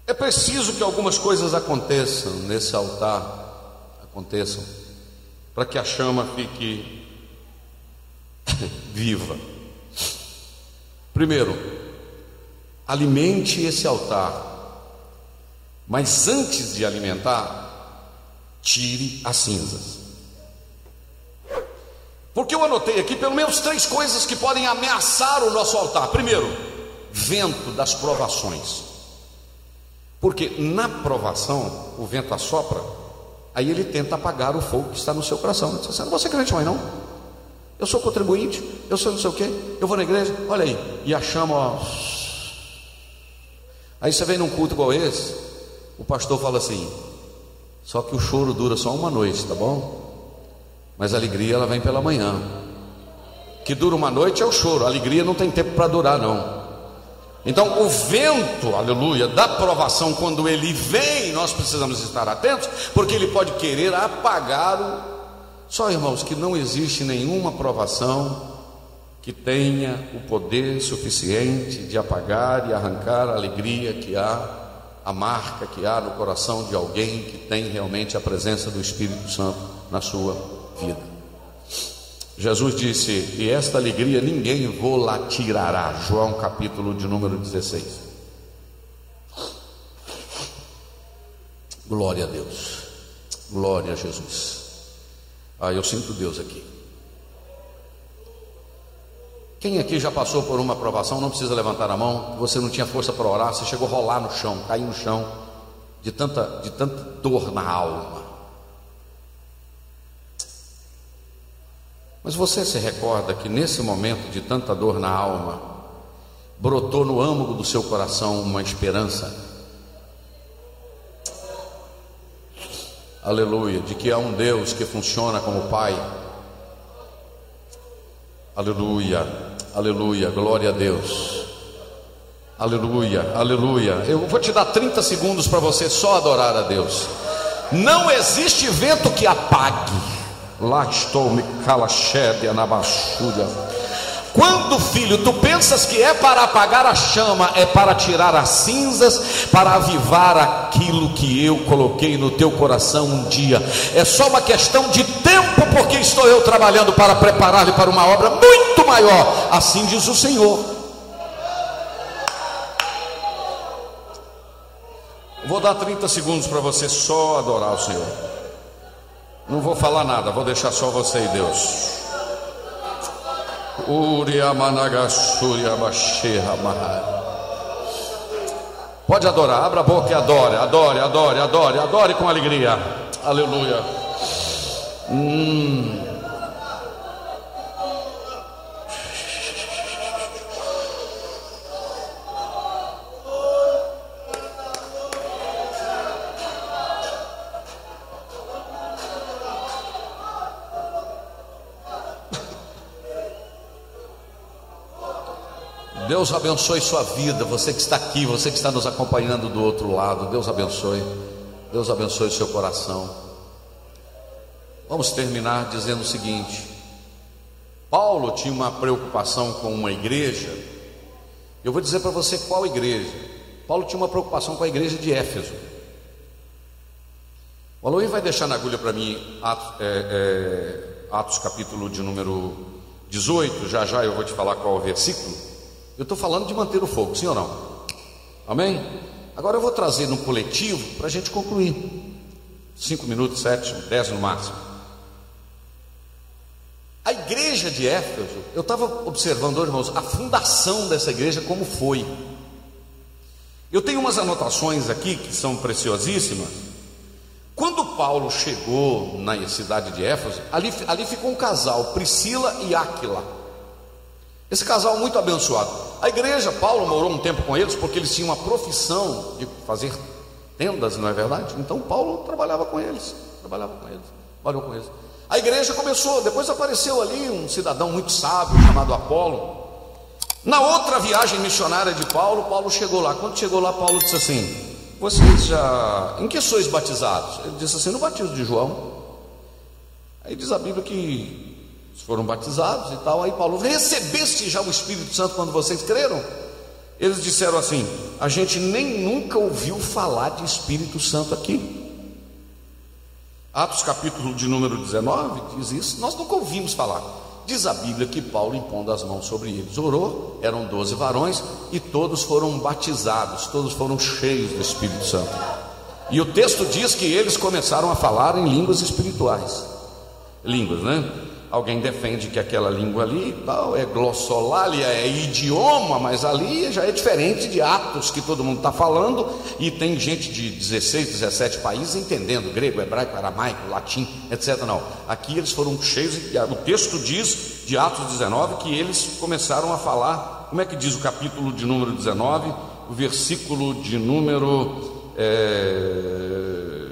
é preciso que algumas coisas aconteçam nesse altar, aconteçam, para que a chama fique viva. Primeiro, alimente esse altar, mas antes de alimentar, tire as cinzas. Porque eu anotei aqui pelo menos três coisas que podem ameaçar o nosso altar. Primeiro, vento das provações. Porque na provação, o vento assopra, aí ele tenta apagar o fogo que está no seu coração. Você não vou ser crente mais não. Eu sou contribuinte, eu sou não sei o quê, eu vou na igreja, olha aí, e a chama, ó. Aí você vem num culto igual esse, o pastor fala assim, só que o choro dura só uma noite, tá bom? Mas a alegria ela vem pela manhã. Que dura uma noite é o choro, a alegria não tem tempo para durar, não. Então, o vento, aleluia, da provação, quando ele vem, nós precisamos estar atentos, porque ele pode querer apagar o. Só, irmãos, que não existe nenhuma provação que tenha o poder suficiente de apagar e arrancar a alegria que há, a marca que há no coração de alguém que tem realmente a presença do Espírito Santo na sua vida. Jesus disse: E esta alegria ninguém vou lá tirará. João capítulo de número 16. Glória a Deus. Glória a Jesus. Ah, eu sinto Deus aqui. Quem aqui já passou por uma aprovação, não precisa levantar a mão, você não tinha força para orar, você chegou a rolar no chão, cair no chão, de tanta, de tanta dor na alma. Mas você se recorda que nesse momento de tanta dor na alma, brotou no âmago do seu coração uma esperança? Aleluia, de que há um Deus que funciona como Pai. Aleluia, aleluia, glória a Deus. Aleluia, aleluia. Eu vou te dar 30 segundos para você só adorar a Deus. Não existe vento que apague. Lá estou, me cala na basúria. Quando, filho, tu pensas que é para apagar a chama, é para tirar as cinzas, para avivar aquilo que eu coloquei no teu coração um dia. É só uma questão de tempo, porque estou eu trabalhando para preparar-lhe para uma obra muito maior. Assim diz o Senhor. Vou dar 30 segundos para você só adorar o Senhor. Não vou falar nada, vou deixar só você e Deus. Pode adorar, abra a boca e adore, adore, adore, adore, adore com alegria. Aleluia. Hum. Deus abençoe sua vida, você que está aqui, você que está nos acompanhando do outro lado. Deus abençoe. Deus abençoe seu coração. Vamos terminar dizendo o seguinte: Paulo tinha uma preocupação com uma igreja. Eu vou dizer para você qual igreja. Paulo tinha uma preocupação com a igreja de Éfeso. O Aloy vai deixar na agulha para mim Atos, é, é, Atos capítulo de número 18. Já já eu vou te falar qual o versículo. Eu estou falando de manter o fogo, sim ou não? Amém? Agora eu vou trazer no coletivo para a gente concluir. Cinco minutos, sete, dez no máximo. A igreja de Éfeso, eu estava observando, irmãos, a fundação dessa igreja como foi. Eu tenho umas anotações aqui que são preciosíssimas. Quando Paulo chegou na cidade de Éfeso, ali, ali ficou um casal, Priscila e Áquila. Esse casal muito abençoado. A igreja, Paulo morou um tempo com eles porque eles tinham uma profissão de fazer tendas, não é verdade? Então Paulo trabalhava com eles, trabalhava com eles, trabalhou com eles. A igreja começou, depois apareceu ali um cidadão muito sábio chamado Apolo. Na outra viagem missionária de Paulo, Paulo chegou lá. Quando chegou lá, Paulo disse assim: Vocês já. Em que sois batizados? Ele disse assim: No batismo de João. Aí diz a Bíblia que foram batizados e tal. Aí Paulo, recebeste já o Espírito Santo quando vocês creram? Eles disseram assim: a gente nem nunca ouviu falar de Espírito Santo aqui. Atos capítulo de número 19 diz isso, nós nunca ouvimos falar. Diz a Bíblia que Paulo, impondo as mãos sobre eles, orou, eram doze varões e todos foram batizados, todos foram cheios do Espírito Santo. E o texto diz que eles começaram a falar em línguas espirituais. Línguas, né? Alguém defende que aquela língua ali tal é glossolalia, é idioma, mas ali já é diferente de Atos que todo mundo está falando, e tem gente de 16, 17 países entendendo grego, hebraico, aramaico, latim, etc. Não, aqui eles foram cheios, o texto diz de Atos 19 que eles começaram a falar, como é que diz o capítulo de número 19, o versículo de número é,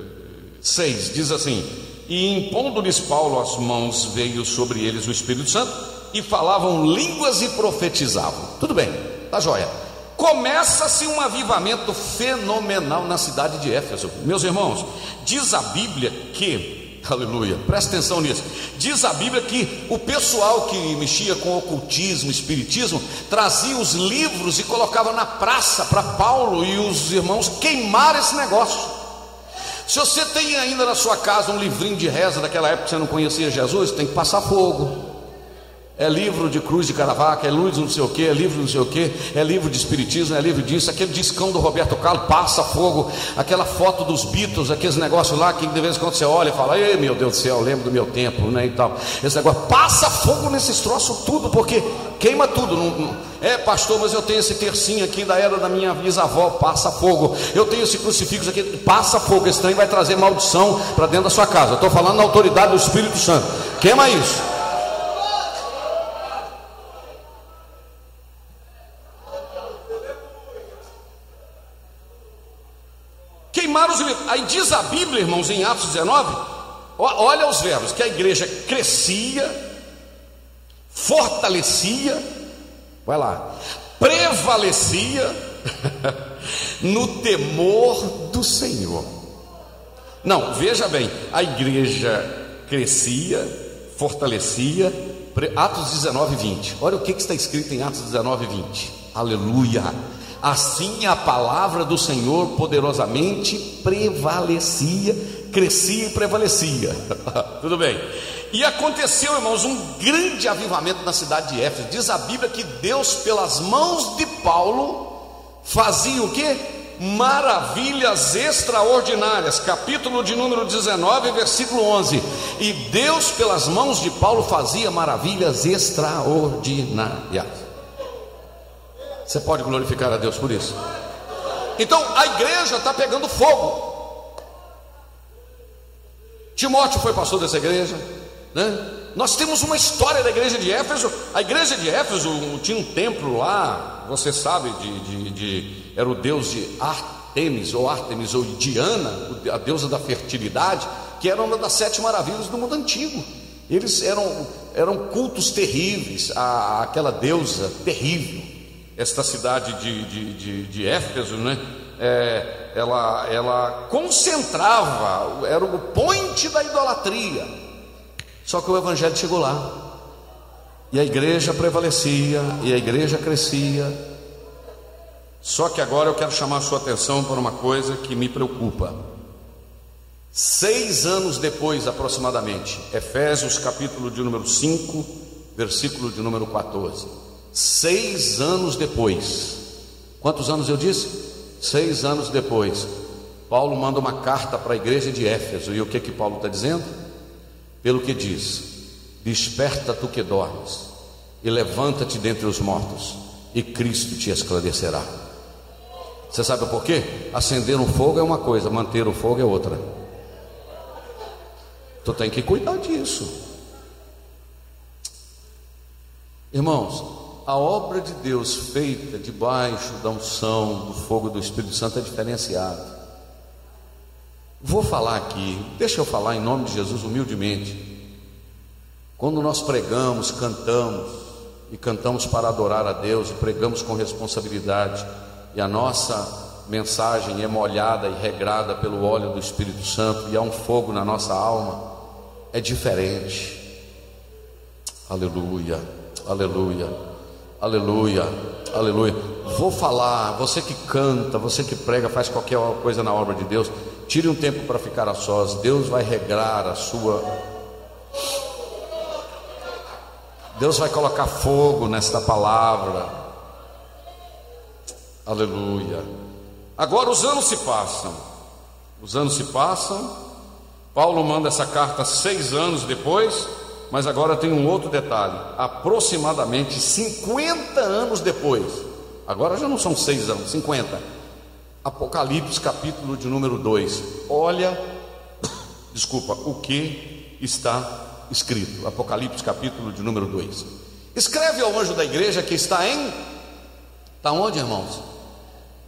6, diz assim e impondo-lhes Paulo as mãos, veio sobre eles o Espírito Santo e falavam línguas e profetizavam. Tudo bem, tá joia. Começa-se um avivamento fenomenal na cidade de Éfeso. Meus irmãos, diz a Bíblia que, aleluia, presta atenção nisso. Diz a Bíblia que o pessoal que mexia com ocultismo, espiritismo, trazia os livros e colocava na praça para Paulo e os irmãos queimar esse negócio. Se você tem ainda na sua casa um livrinho de reza daquela época que você não conhecia Jesus, tem que passar fogo. É livro de cruz de Caravaca, é luz não sei o que, é livro não sei o que, é livro de espiritismo, é livro disso, aquele discão do Roberto Carlos, passa fogo, aquela foto dos Beatles, aqueles negócios lá que de vez em quando você olha e fala, ei meu Deus do céu, lembro do meu tempo, né? E tal. Esse negócio, passa fogo nesses troços tudo, porque queima tudo. Não, não, é, pastor, mas eu tenho esse tercinho aqui da era da minha bisavó, passa fogo. Eu tenho esse crucifixo aqui, passa fogo. Esse trem vai trazer maldição para dentro da sua casa. estou falando na autoridade do Espírito Santo. Queima isso. Aí diz a Bíblia, irmãos, em Atos 19, olha os verbos, que a igreja crescia, fortalecia, vai lá, prevalecia no temor do Senhor. Não, veja bem, a igreja crescia, fortalecia Atos 19, 20. Olha o que está escrito em Atos 19, 20. Aleluia. Assim a palavra do Senhor poderosamente prevalecia, crescia e prevalecia. Tudo bem. E aconteceu, irmãos, um grande avivamento na cidade de Éfeso. Diz a Bíblia que Deus, pelas mãos de Paulo, fazia o que? Maravilhas extraordinárias. Capítulo de número 19, versículo 11. E Deus, pelas mãos de Paulo, fazia maravilhas extraordinárias. Você pode glorificar a Deus por isso? Então a igreja está pegando fogo. Timóteo foi pastor dessa igreja, né? Nós temos uma história da igreja de Éfeso. A igreja de Éfeso tinha um templo lá, você sabe, de, de, de era o deus de Artemis, ou Artemis, ou Diana, a deusa da fertilidade, que era uma das sete maravilhas do mundo antigo. Eles eram, eram cultos terríveis, a, aquela deusa terrível esta cidade de, de, de, de Éfeso, né? É, ela, ela concentrava, era o point da idolatria. Só que o Evangelho chegou lá, e a igreja prevalecia, e a igreja crescia. Só que agora eu quero chamar a sua atenção para uma coisa que me preocupa. Seis anos depois, aproximadamente, Efésios capítulo de número 5, versículo de número 14. Seis anos depois, quantos anos eu disse? Seis anos depois, Paulo manda uma carta para a igreja de Éfeso, e o que que Paulo está dizendo? Pelo que diz: Desperta tu que dormes, e levanta-te dentre os mortos, e Cristo te esclarecerá. Você sabe por quê? Acender um fogo é uma coisa, manter o fogo é outra. Tu tem que cuidar disso. Irmãos, a obra de Deus feita debaixo da unção, do fogo do Espírito Santo é diferenciada. Vou falar aqui, deixa eu falar em nome de Jesus humildemente. Quando nós pregamos, cantamos, e cantamos para adorar a Deus, e pregamos com responsabilidade, e a nossa mensagem é molhada e regrada pelo óleo do Espírito Santo, e há um fogo na nossa alma, é diferente. Aleluia, aleluia. Aleluia, aleluia. Vou falar, você que canta, você que prega, faz qualquer coisa na obra de Deus, tire um tempo para ficar a sós. Deus vai regrar a sua. Deus vai colocar fogo nesta palavra. Aleluia. Agora os anos se passam. Os anos se passam. Paulo manda essa carta seis anos depois. Mas agora tem um outro detalhe: aproximadamente 50 anos depois, agora já não são seis anos, 50. Apocalipse, capítulo de número 2. Olha, desculpa, o que está escrito. Apocalipse, capítulo de número 2. Escreve ao anjo da igreja que está em. Está onde, irmãos?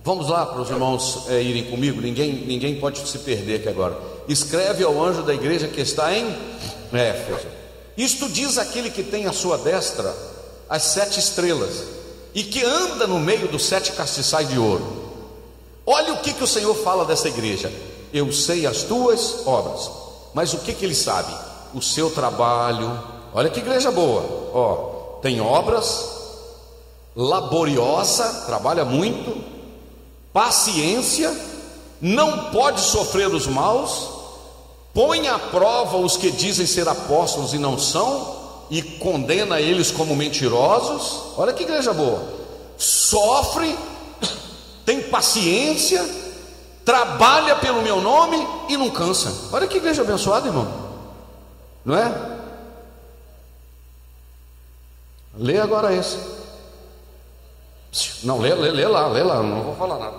Vamos lá para os irmãos é, irem comigo, ninguém, ninguém pode se perder aqui agora. Escreve ao anjo da igreja que está em Éfeso. Isto diz aquele que tem à sua destra as sete estrelas e que anda no meio dos sete castiçais de ouro. Olha o que, que o Senhor fala dessa igreja. Eu sei as tuas obras, mas o que, que ele sabe? O seu trabalho. Olha que igreja boa. Ó, tem obras, laboriosa, trabalha muito, paciência, não pode sofrer os maus, põe à prova os que dizem ser apóstolos e não são, e condena eles como mentirosos. Olha que igreja boa. Sofre, tem paciência, trabalha pelo meu nome e não cansa. Olha que igreja abençoada, irmão. Não é? Lê agora esse. Não, lê, lê, lê lá, lê lá, não vou falar nada.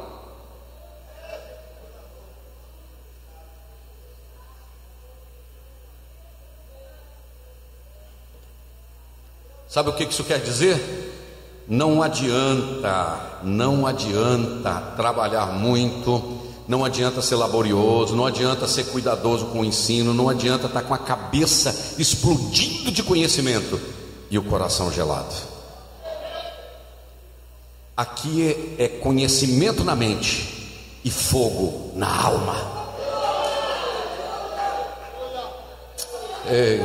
Sabe o que isso quer dizer? Não adianta, não adianta trabalhar muito, não adianta ser laborioso, não adianta ser cuidadoso com o ensino, não adianta estar com a cabeça explodindo de conhecimento e o coração gelado. Aqui é, é conhecimento na mente e fogo na alma. É,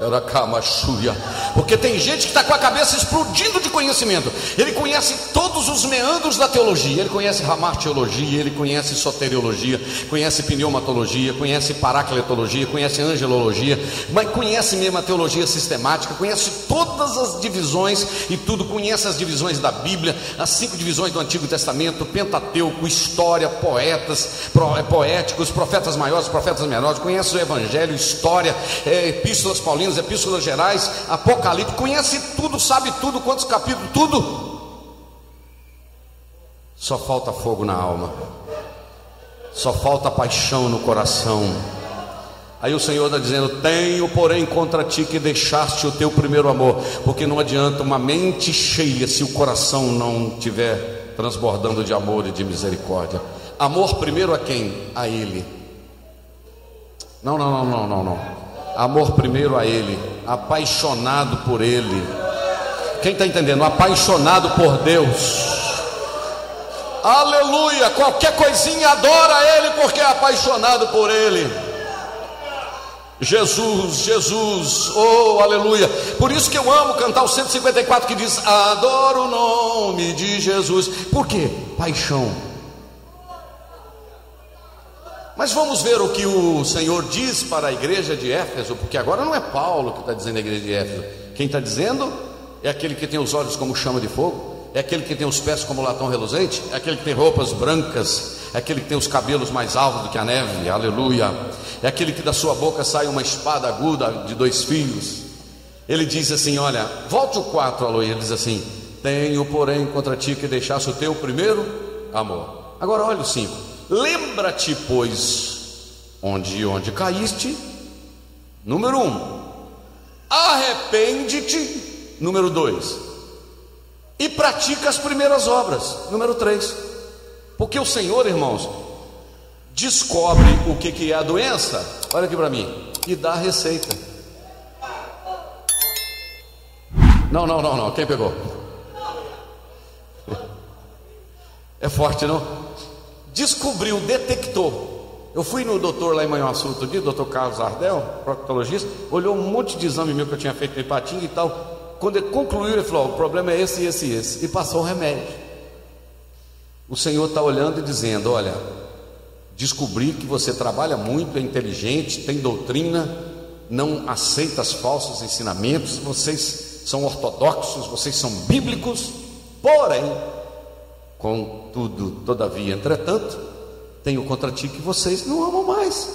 Era Kamachúria. Porque tem gente que está com a cabeça explodindo de conhecimento. Ele conhece todos os meandros da teologia. Ele conhece ramartiologia, ele conhece soteriologia, conhece pneumatologia, conhece paracletologia, conhece angelologia, mas conhece mesmo a teologia sistemática, conhece todas as divisões e tudo, conhece as divisões da Bíblia, as cinco divisões do Antigo Testamento, Pentateuco, história, poetas, é, poéticos, profetas maiores, profetas menores, conhece o Evangelho, história, é, epístolas paulinas, epístolas gerais, Apocalipse, conhece tudo, sabe tudo, quantos capítulos, tudo. Só falta fogo na alma, só falta paixão no coração. Aí o Senhor está dizendo: Tenho, porém, contra ti que deixaste o teu primeiro amor, porque não adianta uma mente cheia se o coração não tiver transbordando de amor e de misericórdia. Amor primeiro a quem? A Ele. Não, não, não, não, não, não. Amor primeiro a Ele, apaixonado por Ele. Quem está entendendo? Apaixonado por Deus. Aleluia! Qualquer coisinha adora Ele porque é apaixonado por Ele. Jesus, Jesus, oh aleluia. Por isso que eu amo cantar o 154 que diz: Adoro o nome de Jesus. Por quê? Paixão. Mas vamos ver o que o Senhor diz para a igreja de Éfeso, porque agora não é Paulo que está dizendo a igreja de Éfeso, quem está dizendo é aquele que tem os olhos como chama de fogo, é aquele que tem os pés como latão reluzente, é aquele que tem roupas brancas, é aquele que tem os cabelos mais altos do que a neve, aleluia, é aquele que da sua boca sai uma espada aguda de dois fios. Ele diz assim: Olha, volte o 4, Aloy, ele diz assim: Tenho, porém, contra ti que deixasse o teu primeiro amor. Agora olha o 5 Lembra-te, pois, onde onde caíste. Número um, arrepende-te. Número dois, e pratica as primeiras obras. Número três, porque o Senhor, irmãos, descobre o que, que é a doença. Olha aqui para mim e dá a receita. Não, não, não, não. Quem pegou? É forte, não? Descobriu, detectou. Eu fui no doutor lá em Manhuaçu outro dia, doutor Carlos Ardel, proctologista, olhou um monte de exame meu que eu tinha feito em Patinga e tal. Quando ele concluiu, ele falou: o problema é esse, esse e esse. E passou o remédio. O Senhor está olhando e dizendo: olha, descobri que você trabalha muito, é inteligente, tem doutrina, não aceita os falsos ensinamentos, vocês são ortodoxos, vocês são bíblicos, porém, Contudo, todavia, entretanto, tenho contra ti que vocês não amam mais.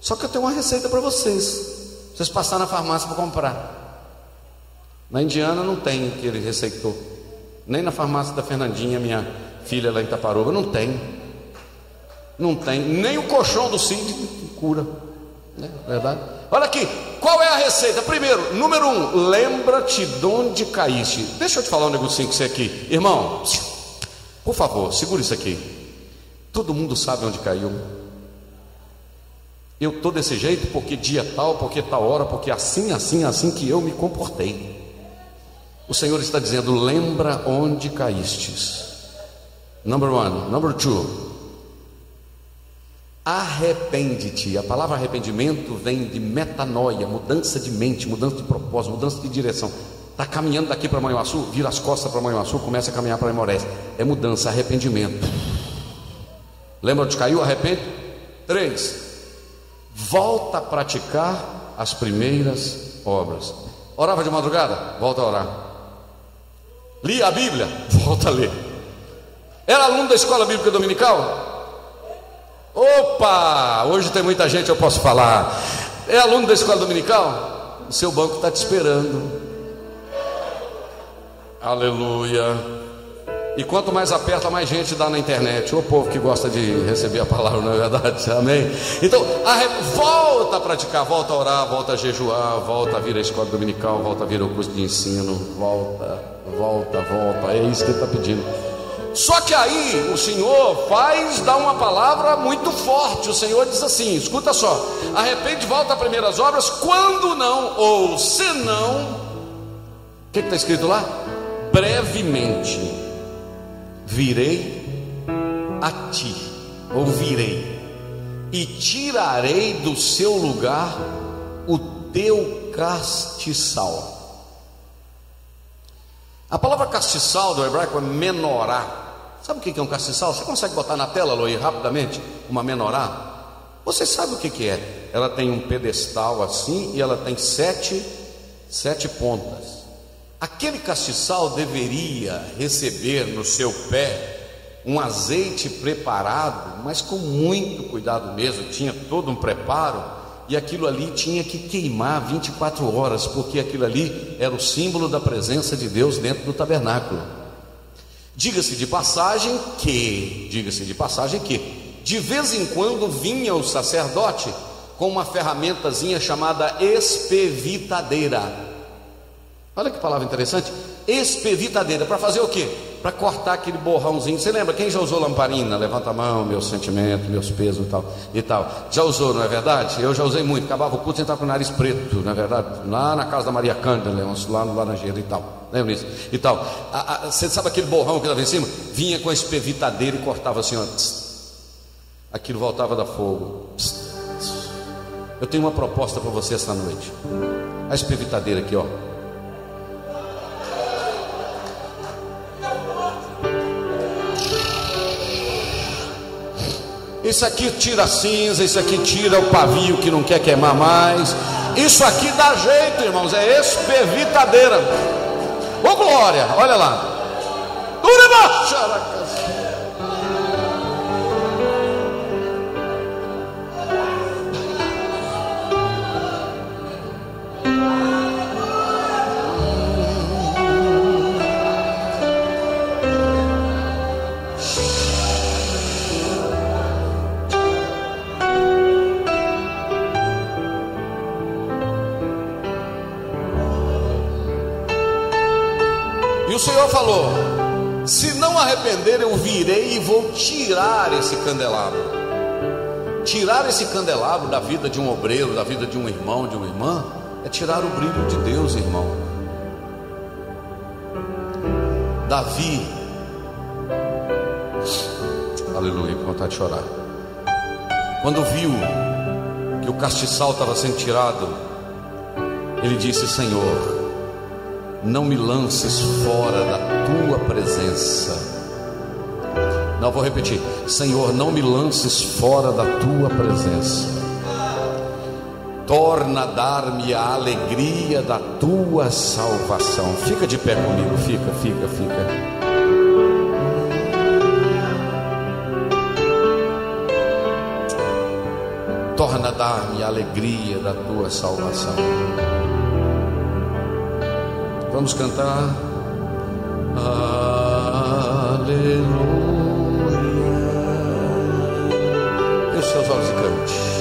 Só que eu tenho uma receita para vocês. Vocês passaram na farmácia para comprar. Na Indiana não tem o que ele receitou. Nem na farmácia da Fernandinha, minha filha lá em Itaparuba, não tem. Não tem. Nem o colchão do Cid cura. Né? Verdade? Olha aqui, qual é a receita? Primeiro, número um, lembra-te de onde caíste. Deixa eu te falar um negocinho que você aqui. Irmão, por favor, segura isso aqui. Todo mundo sabe onde caiu. Eu estou desse jeito porque dia tal, porque tal hora, porque assim, assim, assim que eu me comportei. O Senhor está dizendo: lembra onde caístes. Number one, number two. Arrepende-te. A palavra arrependimento vem de metanoia, mudança de mente, mudança de propósito, mudança de direção. Está caminhando daqui para Manhuaçu, vira as costas para Manhuaçu, começa a caminhar para Imorés. É mudança, arrependimento. Lembra onde caiu? Arrepende? Três. Volta a praticar as primeiras obras. Orava de madrugada? Volta a orar. Lia a Bíblia? Volta a ler. Era aluno da escola bíblica dominical? Opa! Hoje tem muita gente, eu posso falar. É aluno da escola dominical? O seu banco está te esperando. Aleluia. E quanto mais aperta, mais gente dá na internet. O povo que gosta de receber a palavra, não é verdade? Amém? Então, a, volta a praticar, volta a orar, volta a jejuar, volta a vir à escola dominical, volta a vir ao curso de ensino, volta, volta, volta. É isso que ele está pedindo. Só que aí o Senhor faz, dá uma palavra muito forte. O Senhor diz assim: escuta só, arrepende, volta às primeiras obras, quando não, ou se não, o que está escrito lá? Brevemente virei a ti, ou virei, e tirarei do seu lugar o teu castiçal. A palavra castiçal do hebraico é menorá. Sabe o que é um castiçal? Você consegue botar na tela, Loi, rapidamente, uma menorá? Você sabe o que é? Ela tem um pedestal assim e ela tem sete, sete pontas. Aquele castiçal deveria receber no seu pé um azeite preparado, mas com muito cuidado mesmo, tinha todo um preparo, e aquilo ali tinha que queimar 24 horas, porque aquilo ali era o símbolo da presença de Deus dentro do tabernáculo. Diga-se de passagem que, diga-se de passagem que, de vez em quando vinha o sacerdote com uma ferramentazinha chamada espevitadeira. Olha que palavra interessante, espevitadeira, para fazer o quê? para cortar aquele borrãozinho. Você lembra? Quem já usou lamparina? Levanta a mão, meus sentimentos, meus pesos e tal, e tal. Já usou, não é verdade? Eu já usei muito. Acabava o culto entrava com o nariz preto, não é verdade? Lá na casa da Maria Cândida, lá no Laranjeiro e tal. Lembra isso? E tal. A, a, você sabe aquele borrão que estava em cima? Vinha com a espevitadeira e cortava assim, ó. Aquilo voltava da fogo. Eu tenho uma proposta para você esta noite. A espevitadeira aqui, ó. Isso aqui tira a cinza, isso aqui tira o pavio que não quer queimar mais. Isso aqui dá jeito, irmãos, é espevitadeira. Ô glória, olha lá. Uribaxara. Senhor falou: Se não arrepender, eu virei e vou tirar esse candelabro. Tirar esse candelabro da vida de um obreiro, da vida de um irmão, de uma irmã, é tirar o brilho de Deus, irmão. Davi, aleluia, vontade de chorar. Quando viu que o castiçal estava sendo tirado, ele disse: Senhor, não me lances fora da tua presença. Não vou repetir, Senhor, não me lances fora da tua presença. Torna a dar-me a alegria da tua salvação. Fica de pé comigo, fica, fica, fica. torna a dar-me a alegria da tua salvação. Vamos cantar. Aleluia. E os seus olhos e cante.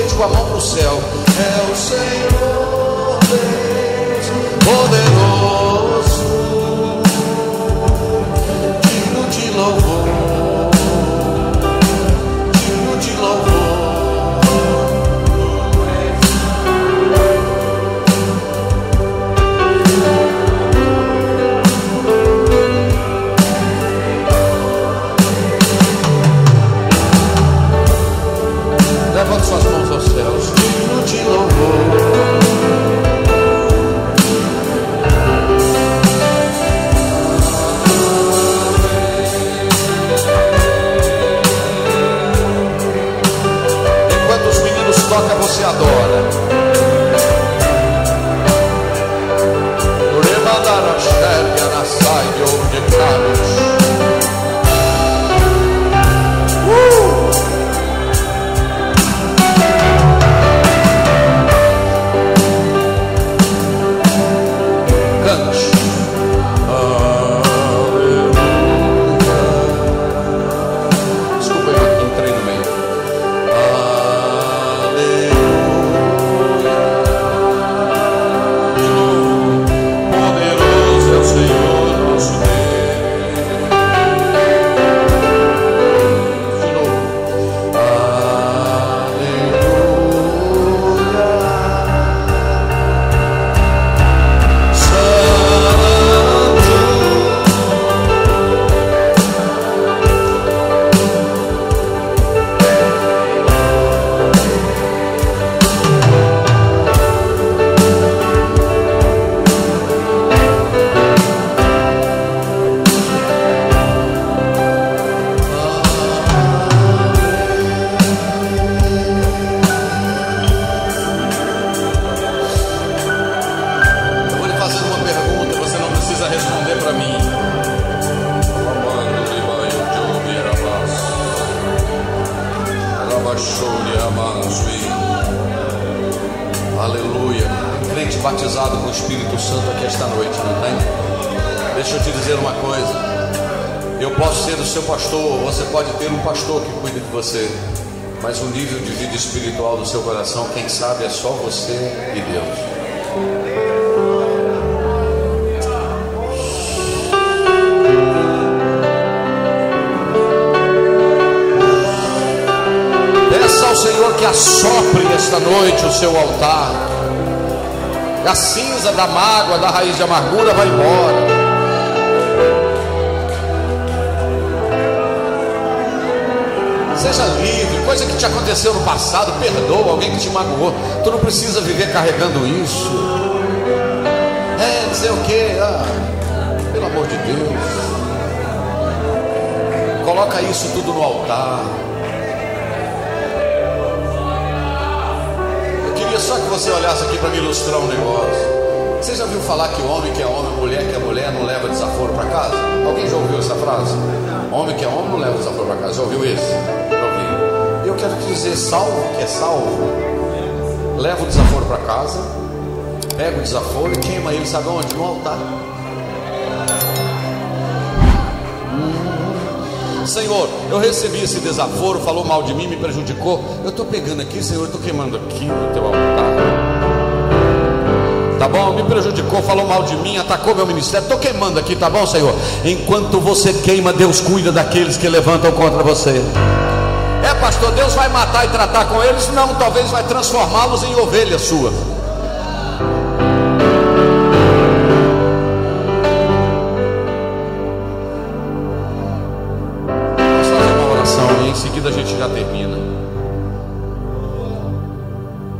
gabinete com a mão pro céu. É o Senhor Deus poderoso. Cante. Ter um pastor que cuida de você, mas o nível de vida espiritual do seu coração, quem sabe, é só você e Deus. ao Senhor que assopre nesta noite o seu altar. A cinza da mágoa, da raiz de amargura vai embora. Seja livre, coisa que te aconteceu no passado, perdoa alguém que te magoou. Tu não precisa viver carregando isso. É, dizer o quê? Ah, pelo amor de Deus. Coloca isso tudo no altar. só que você olhasse aqui para me ilustrar um negócio. Você já ouviu falar que homem que é homem, mulher que é mulher não leva desaforo para casa? Alguém já ouviu essa frase? Homem que é homem não leva desaforo para casa. Já ouviu isso? Eu quero dizer, salvo que é salvo, leva o desaforo para casa, pega o desaforo e queima ele, sabe onde? No altar. Senhor, eu recebi esse desaforo, falou mal de mim, me prejudicou. Eu estou pegando aqui, Senhor, estou queimando aqui no teu altar. Tá bom? Me prejudicou, falou mal de mim, atacou meu ministério. Estou queimando aqui, tá bom, Senhor? Enquanto você queima, Deus cuida daqueles que levantam contra você. É, pastor, Deus vai matar e tratar com eles? Não, talvez vai transformá-los em ovelhas suas. seguida a gente já termina.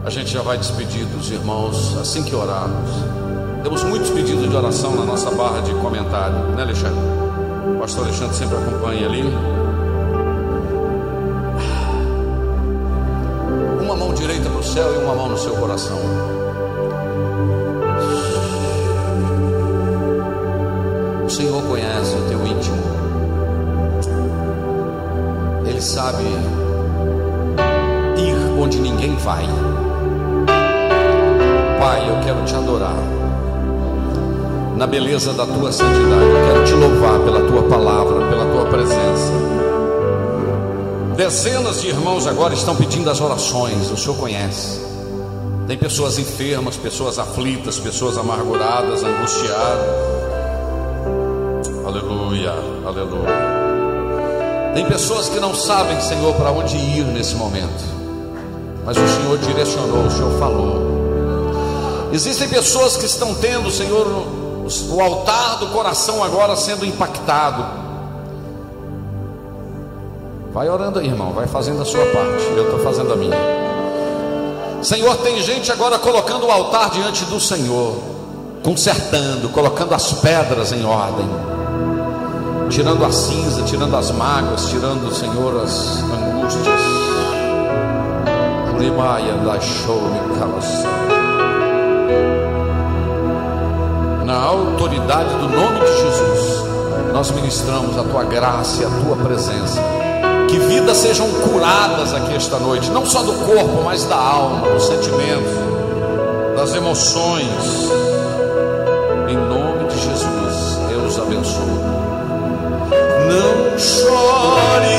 A gente já vai despedir dos irmãos assim que orarmos. Temos muitos pedidos de oração na nossa barra de comentário, né, Alexandre? O pastor Alexandre sempre acompanha ali. Céu e uma mão no seu coração. O Senhor conhece o teu íntimo. Ele sabe ir onde ninguém vai. Pai, eu quero te adorar. Na beleza da tua santidade, eu quero te louvar pela tua palavra, pela tua presença. Dezenas de irmãos agora estão pedindo as orações, o Senhor conhece. Tem pessoas enfermas, pessoas aflitas, pessoas amarguradas, angustiadas. Aleluia, aleluia. Tem pessoas que não sabem, Senhor, para onde ir nesse momento, mas o Senhor direcionou, o Senhor falou. Existem pessoas que estão tendo, Senhor, o altar do coração agora sendo impactado. Vai orando aí, irmão, vai fazendo a sua parte, eu estou fazendo a minha. Senhor, tem gente agora colocando o altar diante do Senhor, consertando, colocando as pedras em ordem tirando a cinza, tirando as mágoas, tirando, Senhor, as angústias. Na autoridade do nome de Jesus, nós ministramos a tua graça e a tua presença. Que vidas sejam curadas aqui esta noite, não só do corpo, mas da alma, dos sentimentos, das emoções. Em nome de Jesus, Deus abençoe. Não chores,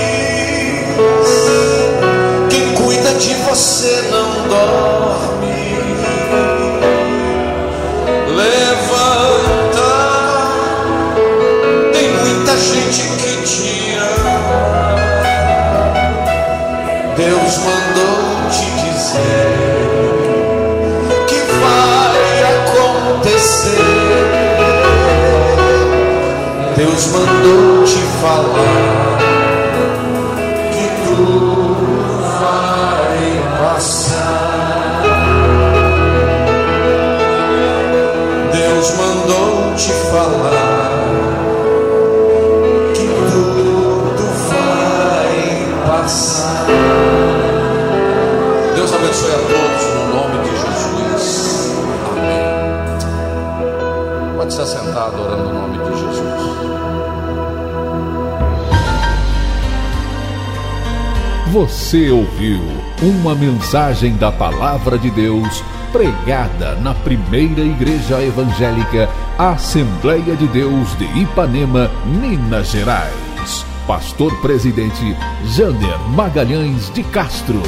quem cuida de você não dorme. Deus mandou te dizer que vai acontecer. Deus mandou te falar que tudo vai passar. Deus mandou te falar que tudo vai passar. Abençoe a todos no nome de Jesus. Amém. Pode se assentar adorando o nome de Jesus. Você ouviu uma mensagem da Palavra de Deus pregada na primeira igreja evangélica Assembleia de Deus de Ipanema, Minas Gerais. Pastor presidente Jander Magalhães de Castro.